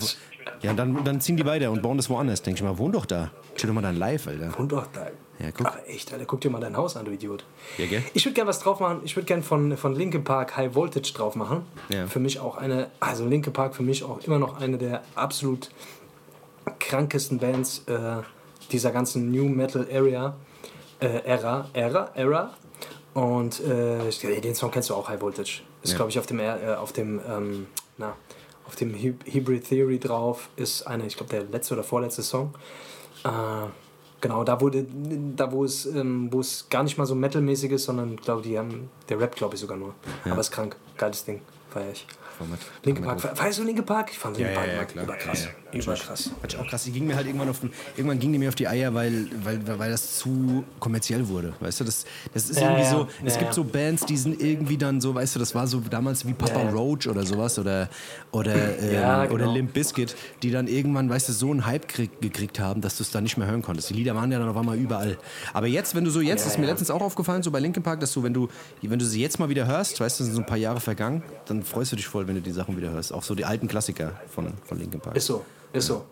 Was ja, dann, dann ziehen die weiter und bauen das woanders. Denk ich mal, wohn doch da. Chill doch mal dein Live, Alter. Und doch da. Ja, guck. Aber echt, Alter, guck dir mal dein Haus an, du Idiot. Ja, gell? Ich würde gerne was drauf machen. Ich würde gerne von, von Linkin Park High Voltage drauf machen. Ja. Für mich auch eine, also Linkin Park für mich auch immer noch eine der absolut krankesten Bands äh, dieser ganzen New Metal Area. Äh, Era, Era, Era. Und äh, den Song kennst du auch, High Voltage. Ist, Ja. glaube ich, auf dem, äh, auf dem, ähm, na, auf dem Hy- Hybrid Theory drauf. Ist eine, ich glaube, der letzte oder vorletzte Song. Äh, genau, da wurde, da wo es, ähm, wo es gar nicht mal so metalmäßig ist, sondern glaube die haben, der Rap glaube ich sogar nur. Aber ist krank, geiles Ding, feier ich. War mit, Linke Park. Weißt du Linke Park? Ich fand Linke Park immer klar. überkrass. Ja, ja, Überkrass. Fand ich auch krass. Die ging mir halt irgendwann auf den, irgendwann ging die mir auf die Eier, weil, weil, weil das zu kommerziell wurde. Weißt du, das, das ist Ja, irgendwie ja. so. Es Ja, gibt ja. so Bands, die sind irgendwie dann so, weißt du, das war so damals wie Papa Ja, ja. Roach oder sowas oder oder, ähm, Ja, genau. oder Limp Bizkit, die dann irgendwann, weißt du, so einen Hype krieg, gekriegt haben, dass du es dann nicht mehr hören konntest. Die Lieder waren ja dann auf einmal überall. Aber jetzt, wenn du so jetzt, Ja, ist mir ja. letztens auch aufgefallen, so bei Linkin Park, dass du, wenn du, wenn du sie jetzt mal wieder hörst, weißt du, sind so ein paar Jahre vergangen, dann freust du dich voll, wenn du die Sachen wieder hörst. Auch so die alten Klassiker von, von Linkin Park. Ist so, ist so.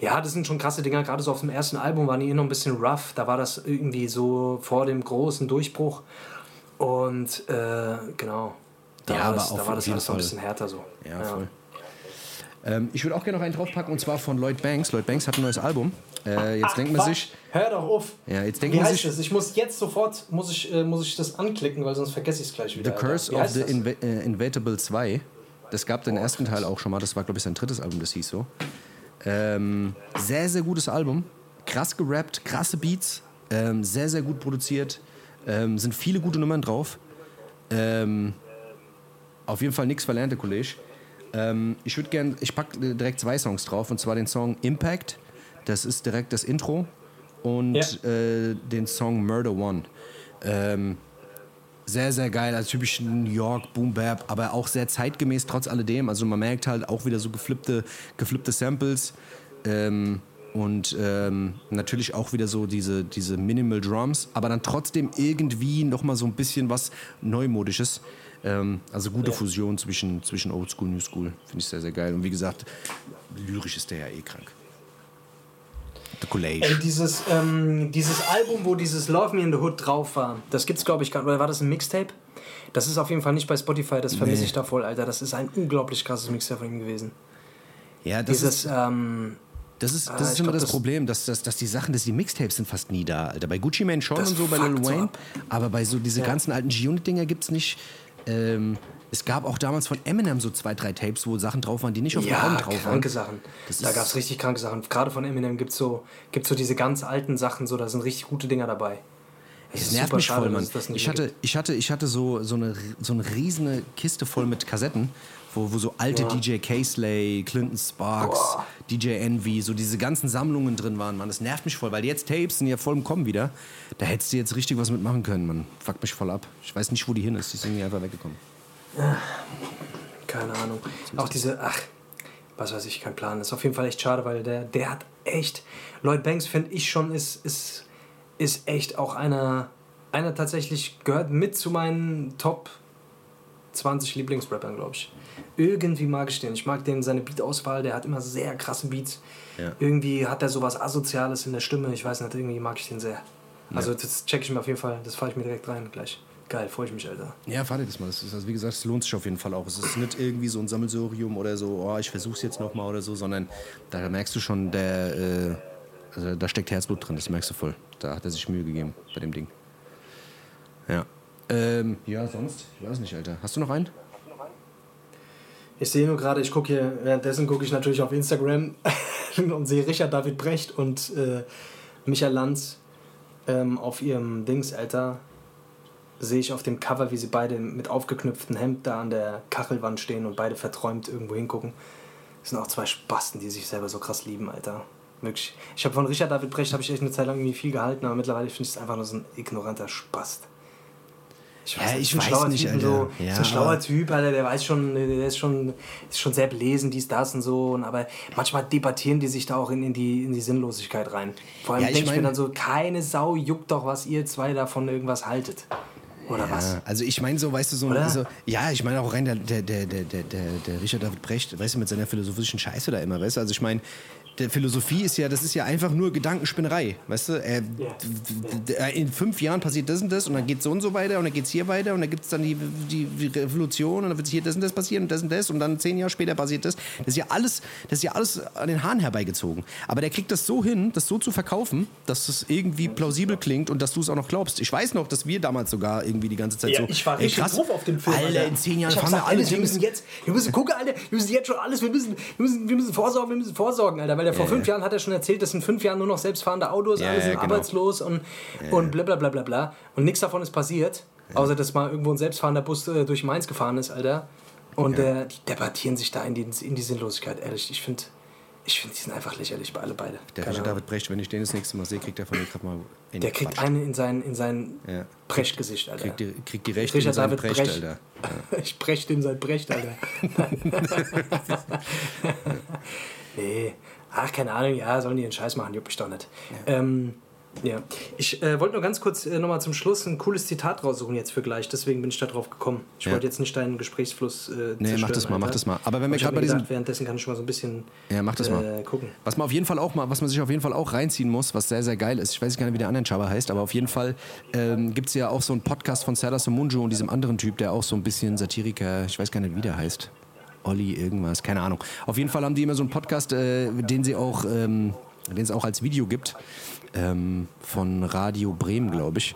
Ja, das sind schon krasse Dinger. Gerade so auf dem ersten Album waren die eh noch ein bisschen rough. Da war das irgendwie so vor dem großen Durchbruch. Und äh, genau. Da Ja, war aber das, da war das alles noch ein Fall. bisschen härter so. Ja, voll. Ähm, ich würde auch gerne noch einen draufpacken und zwar von Lloyd Banks. Lloyd Banks hat ein neues Album. Äh, jetzt denkt man Fuck, sich, Hör doch auf. Ja, jetzt denkt Wie man heißt sich- das? Ich muss jetzt sofort muss ich, äh, muss ich das anklicken, weil sonst vergesse ich es gleich wieder. The Curse Alter. Of the das? Inva äh, Inevitable 2. Das gab den ersten Teil auch schon mal. Das war, glaube ich, sein drittes Album, das hieß so. Ähm, sehr, sehr gutes Album. Krass gerappt, krasse Beats. Ähm, sehr, sehr gut produziert. Ähm, sind viele gute Nummern drauf. Ähm, auf jeden Fall nichts verlernte Kollege. Ähm, ich würde gerne, ich packe direkt zwei Songs drauf. Und zwar den Song Impact. Das ist direkt das Intro. Und Ja. äh, den Song Murder One. Ähm, sehr, sehr geil, also typisch New York, Boom Bap, aber auch sehr zeitgemäß trotz alledem. Also man merkt halt auch wieder so geflippte, geflippte Samples ähm, und ähm, natürlich auch wieder so diese, diese Minimal Drums, aber dann trotzdem irgendwie nochmal so ein bisschen was Neumodisches. Ähm, also gute Ja. Fusion zwischen, zwischen Old School, New School. Finde ich sehr, sehr geil. Und wie gesagt, lyrisch ist der ja eh krank. The Collage. Ey, dieses, ähm, dieses Album, wo dieses Love Me in the Hood drauf war, das gibt's glaube ich gar oder war das ein Mixtape? Das ist auf jeden Fall nicht bei Spotify, das vermisse Nee. ich da voll, Alter. Das ist ein unglaublich krasses Mixtape von ihm gewesen. ja, das Dieses, ist, ähm, Das ist, das Ah, ist immer glaub, das, das- Problem, dass, dass, dass die Sachen, dass die Mixtapes sind fast nie da, Alter. Bei Gucci Mane schon und so, bei Lil so Wayne. ab. aber bei so diese Ja. ganzen alten G-Unit-Dinger gibt's nicht. Ähm, es gab auch damals von Eminem so zwei, drei Tapes, wo Sachen drauf waren, die nicht auf dem ja, Album drauf kranke waren. Sachen. Das Da gab es richtig kranke Sachen. Gerade von Eminem gibt es so, gibt's so diese ganz alten Sachen, so, da sind richtig gute Dinger dabei. Es Das ist nervt mich voll, Mann. das Ich hatte, ich hatte, ich hatte so, so, eine, so eine riesige Kiste voll mit Kassetten, wo, wo so alte Ja. DJ K-Slay, Clinton Sparks, Boah. DJ Envy, so diese ganzen Sammlungen drin waren, Mann. Das nervt mich voll, weil jetzt Tapes sind ja voll im Kommen wieder. Da hättest du jetzt richtig was mitmachen können, Mann. Fuck mich voll ab. Ich weiß nicht, wo die hin ist. Die sind hier einfach weggekommen. Keine Ahnung. Auch diese, ach, was weiß ich, kein Plan. ist auf jeden Fall echt schade, weil der, der hat echt. Lloyd Banks, finde ich schon, ist, ist, ist echt auch einer, einer tatsächlich, gehört mit zu meinen Top 20 Lieblingsrappern, glaube ich. Irgendwie mag ich den. Ich mag den, seine Beatauswahl, der hat immer sehr krasse Beats. Ja. Irgendwie hat er sowas Asoziales in der Stimme. Ich weiß nicht, irgendwie mag ich den sehr. Also das check ich mir auf jeden Fall, das fahre ich mir direkt rein gleich. Geil, freue ich mich, Alter. Ja, warte das mal. Das ist, also wie gesagt, es lohnt sich auf jeden Fall auch. Es ist nicht irgendwie so ein Sammelsurium oder so, oh, ich versuch's jetzt nochmal oder so, sondern da merkst du schon, der, äh, also da steckt Herzblut drin, das merkst du voll. Da hat er sich Mühe gegeben bei dem Ding. Ja. Ähm, ja, sonst? Ich weiß nicht, Alter. Hast du noch einen? Ich sehe nur gerade, ich gucke hier, währenddessen gucke ich natürlich auf Instagram und sehe Richard David Brecht und äh, Michael Lanz ähm, auf ihrem Dings, Alter. Sehe ich auf dem Cover, wie sie beide mit aufgeknüpftem Hemd da an der Kachelwand stehen und beide verträumt irgendwo hingucken. Das sind auch zwei Spasten, die sich selber so krass lieben, Alter. Wirklich. Ich habe von Richard David Brecht habe ich echt eine Zeit lang irgendwie viel gehalten, aber mittlerweile finde ich es einfach nur so ein ignoranter Spast. Ich Ja, ich weiß schlauer nicht, Typ. So, Ja, so ein schlauer Typ, Alter, der weiß schon, der ist schon, ist schon sehr belesen, dies, das und so. Und aber manchmal debattieren die sich da auch in, in, die, in die Sinnlosigkeit rein. Vor allem Ja, ich denke ich mir mein- dann so, keine Sau juckt doch, was ihr zwei davon irgendwas haltet. Oder was? Ja, also ich meine so, weißt du, so, so ja, ich meine auch rein der, der, der, der, der, der der Richard David Brecht, weißt du, mit seiner philosophischen Scheiße da immer, weißt du, also ich meine, der Philosophie ist ja, das ist ja einfach nur Gedankenspinnerei, weißt du, d- d- in fünf Jahren passiert das und das und dann geht so und so weiter und dann geht's hier weiter und dann gibt's dann die, die, die Revolution und dann wird hier das und das passieren und das und das und dann zehn Jahre später passiert das. Das ist ja alles, das ist ja alles an den Haaren herbeigezogen. Aber der kriegt das so hin, das so zu verkaufen, dass es irgendwie plausibel klingt und dass du es auch noch glaubst. Ich weiß noch, dass wir damals sogar irgendwie die ganze Zeit Ja, so. ich war ey, richtig krass, drauf auf den Film. Alter, in zehn Jahren ich fahren wir gesagt, alle Dennis, wir müssen jetzt, wir müssen gucken, Alter, wir müssen jetzt schon alles, wir müssen, wir müssen, wir müssen vorsorgen, wir müssen vorsorgen, Alter, weil der vor Ja, fünf ja. Jahren hat er schon erzählt, dass in fünf Jahren nur noch selbstfahrende Autos, Ja, alle ja, sind genau. arbeitslos und, und bla bla bla bla bla. Und nichts davon ist passiert, außer dass mal irgendwo ein selbstfahrender Bus äh, durch Mainz gefahren ist, Alter. Und äh, die debattieren sich da in die, in die Sinnlosigkeit. Ehrlich, ich finde, ich find, die sind einfach lächerlich, alle beide. Der Richard Ahnung. David Brecht, wenn ich den das nächste Mal sehe, kriegt er von mir gerade mal in Der kriegt Quatsch. einen in sein, in sein Ja. Brecht-Gesicht, Alter. Kriegt die, kriegt die Rechte in Richard seinen David Brecht, Brecht. Alter. Ich breche dem sein Brecht, Alter. nee. Ach, keine Ahnung, ja, sollen die den Scheiß machen, juckt mich doch nicht. Ja. Ähm, ja. Ich äh, wollte nur ganz kurz äh, nochmal zum Schluss ein cooles Zitat raussuchen jetzt für gleich, deswegen bin ich da drauf gekommen. Ich Ja. wollte jetzt nicht deinen Gesprächsfluss äh, Nee, zerstören, mach das mal, mach Alter. das mal. Aber wenn wir ich gerade bei diesem- gedacht, währenddessen kann ich schon mal so ein bisschen Ja, mach das mal. äh, gucken. Was man auf jeden Fall auch mal, was man sich auf jeden Fall auch reinziehen muss, was sehr, sehr geil ist, ich weiß gar nicht, wie der andere Schaber heißt, aber auf jeden Fall ähm, gibt es ja auch so einen Podcast von Serdar Somunju und diesem anderen Typ, der auch so ein bisschen Satiriker, ich weiß gar nicht, wie der heißt. Olli irgendwas, keine Ahnung. Auf jeden Fall haben die immer so einen Podcast, äh, den sie auch, ähm, den es auch als Video gibt, ähm, von Radio Bremen, glaube ich.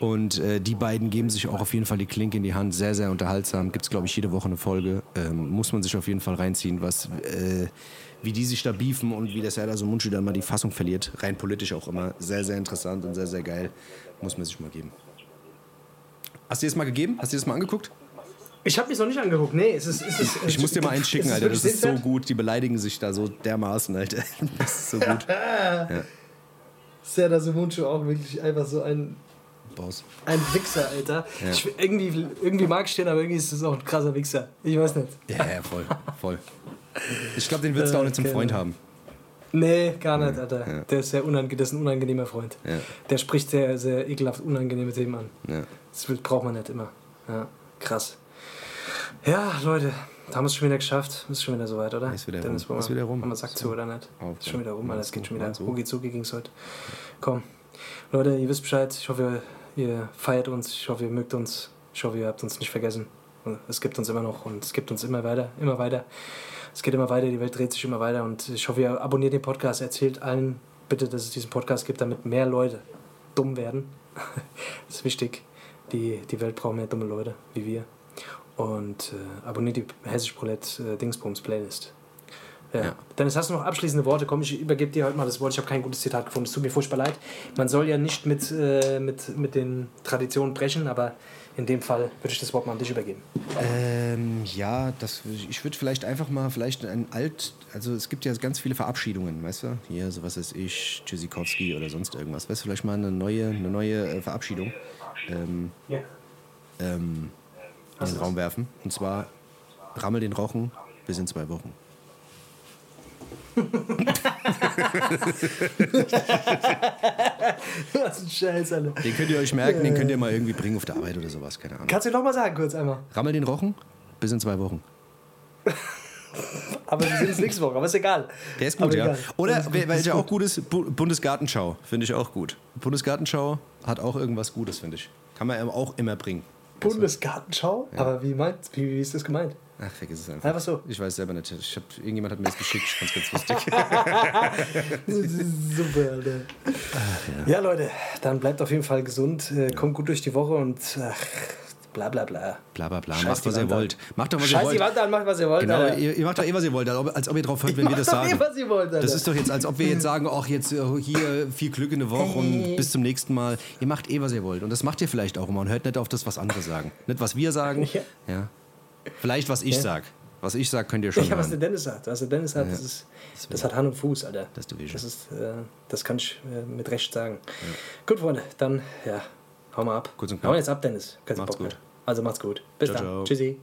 Und äh, die beiden geben sich auch auf jeden Fall die Klinke in die Hand. Sehr, sehr unterhaltsam. Gibt es, glaube ich, jede Woche eine Folge. Ähm, muss man sich auf jeden Fall reinziehen, was, äh, wie die sich da beefen und wie der Serdar Somuncu dann mal die Fassung verliert. Rein politisch auch immer. Sehr, sehr interessant und sehr, sehr geil. Muss man sich mal geben. Hast du dir das mal gegeben? Hast du dir das mal angeguckt? Ich habe mich noch nicht angeguckt. Nee, es ist. Es ist Ich muss dir mal einen schicken, Alter. Das ist so gut. Die beleidigen sich da so dermaßen, Alter. Das ist so gut. Serdar Somuncu auch wirklich einfach so ein, Boss. ein Wichser, Alter. Ja. Ich, irgendwie, irgendwie mag ich den, aber irgendwie ist es auch ein krasser Wichser. Ich weiß nicht. Ja, ja, voll. voll. Ich glaube, den willst du auch nicht zum. Freund haben. Nee, gar nicht, Alter. Ja. Der ist sehr das ist ein unangenehmer Freund. Ja. Der spricht sehr, sehr ekelhaft unangenehme Themen an. Ja. Das braucht man nicht immer. Ja, krass. Ja, Leute, da haben wir es schon wieder geschafft. Ist schon wieder soweit, oder? Ist wieder Dennis, rum. Ist wieder rum. Haben wir Sack zu, oder nicht? Auf, Ist schon wieder rum, ja. Alter. Es geht schon wieder. Rucki zucki ging es heute. Komm. Leute, ihr wisst Bescheid. Ich hoffe, ihr feiert uns. Ich hoffe, ihr mögt uns. Ich hoffe, ihr habt uns nicht vergessen. Es gibt uns immer noch und es gibt uns immer weiter, immer weiter. Es geht immer weiter, die Welt dreht sich immer weiter und ich hoffe, ihr abonniert den Podcast, erzählt allen bitte, dass es diesen Podcast gibt, damit mehr Leute dumm werden. Das ist wichtig. Die, die Welt braucht mehr dumme Leute wie wir. Und äh, abonniert die Hessisch Roulette äh, Dingsbums Playlist. Ja. Ja. Dennis, hast du noch abschließende Worte? Komm, ich übergebe dir heute mal das Wort. Ich habe kein gutes Zitat gefunden. Es tut mir furchtbar leid. Man soll ja nicht mit, äh, mit, mit den Traditionen brechen, aber in dem Fall würde ich das Wort mal an dich übergeben. Ähm, ja, das, ich würde vielleicht einfach mal vielleicht ein alt, also es gibt ja ganz viele Verabschiedungen, weißt du? Hier, so was ist ich, Tschüssikowski oder sonst irgendwas. Weißt du, vielleicht mal eine neue, eine neue äh, Verabschiedung ähm, Ja. ähm, in den Raum werfen. Und zwar Rammel den Rochen bis in zwei Wochen. Was ein Scheiß, Alter. Den könnt ihr euch merken, den könnt ihr mal irgendwie bringen auf der Arbeit oder sowas, keine Ahnung. Kannst du noch mal sagen, kurz einmal? Rammel den Rochen bis in zwei Wochen. Aber wir sehen uns nächste Woche, aber ist egal. Der ist gut, Aber ja. egal. Oder, gut. auch gut ist, Bu- Bundesgartenschau, finde ich auch gut. Bundesgartenschau hat auch irgendwas Gutes, finde ich. Kann man auch immer bringen. Bundesgartenschau? Aber wie, meint, wie, wie ist das gemeint? Ach, vergiss es einfach. Einfach so. Ich weiß selber nicht. Ich hab, irgendjemand hat mir das geschickt. Ich fand's ganz lustig. Super, Alter. ja. Leute, dann bleibt auf jeden Fall gesund, äh, kommt gut durch die Woche und ach, bla bla bla. Bla bla bla. Scheiß Macht, was ihr wollt. Macht doch, was ihr Scheiß die wollt. Wand an, macht was ihr wollt. Genau, Alter. ihr, ihr macht doch eh, was ihr wollt, als ob, ihr drauf hört, wenn wir das doch eh, sagen. was ihr wollt, Alter. Das ist doch jetzt, als ob wir jetzt sagen, ach, jetzt äh, hier viel Glück in der Woche und bis zum nächsten Mal. Ihr macht eh, was ihr wollt. Und das macht ihr vielleicht auch immer und hört nicht auf das, was andere sagen. Nicht, was wir sagen. Ja. Ja. Vielleicht, was ich sag. Was ich sag, könnt ihr schon Ja, was der. Dennis sagt. Was der Dennis sagt, das, ist, das hat Hand und Fuß, Alter. Das ist. Das, ist, äh, das kann ich äh, mit Recht sagen. Gut, Freunde, dann, ja, hau mal ab. Kurz und Hau knapp. jetzt ab, Dennis. Kein Macht's Bock gut. Also macht's gut. Bis Ciao, dann. ciao. Tschüssi.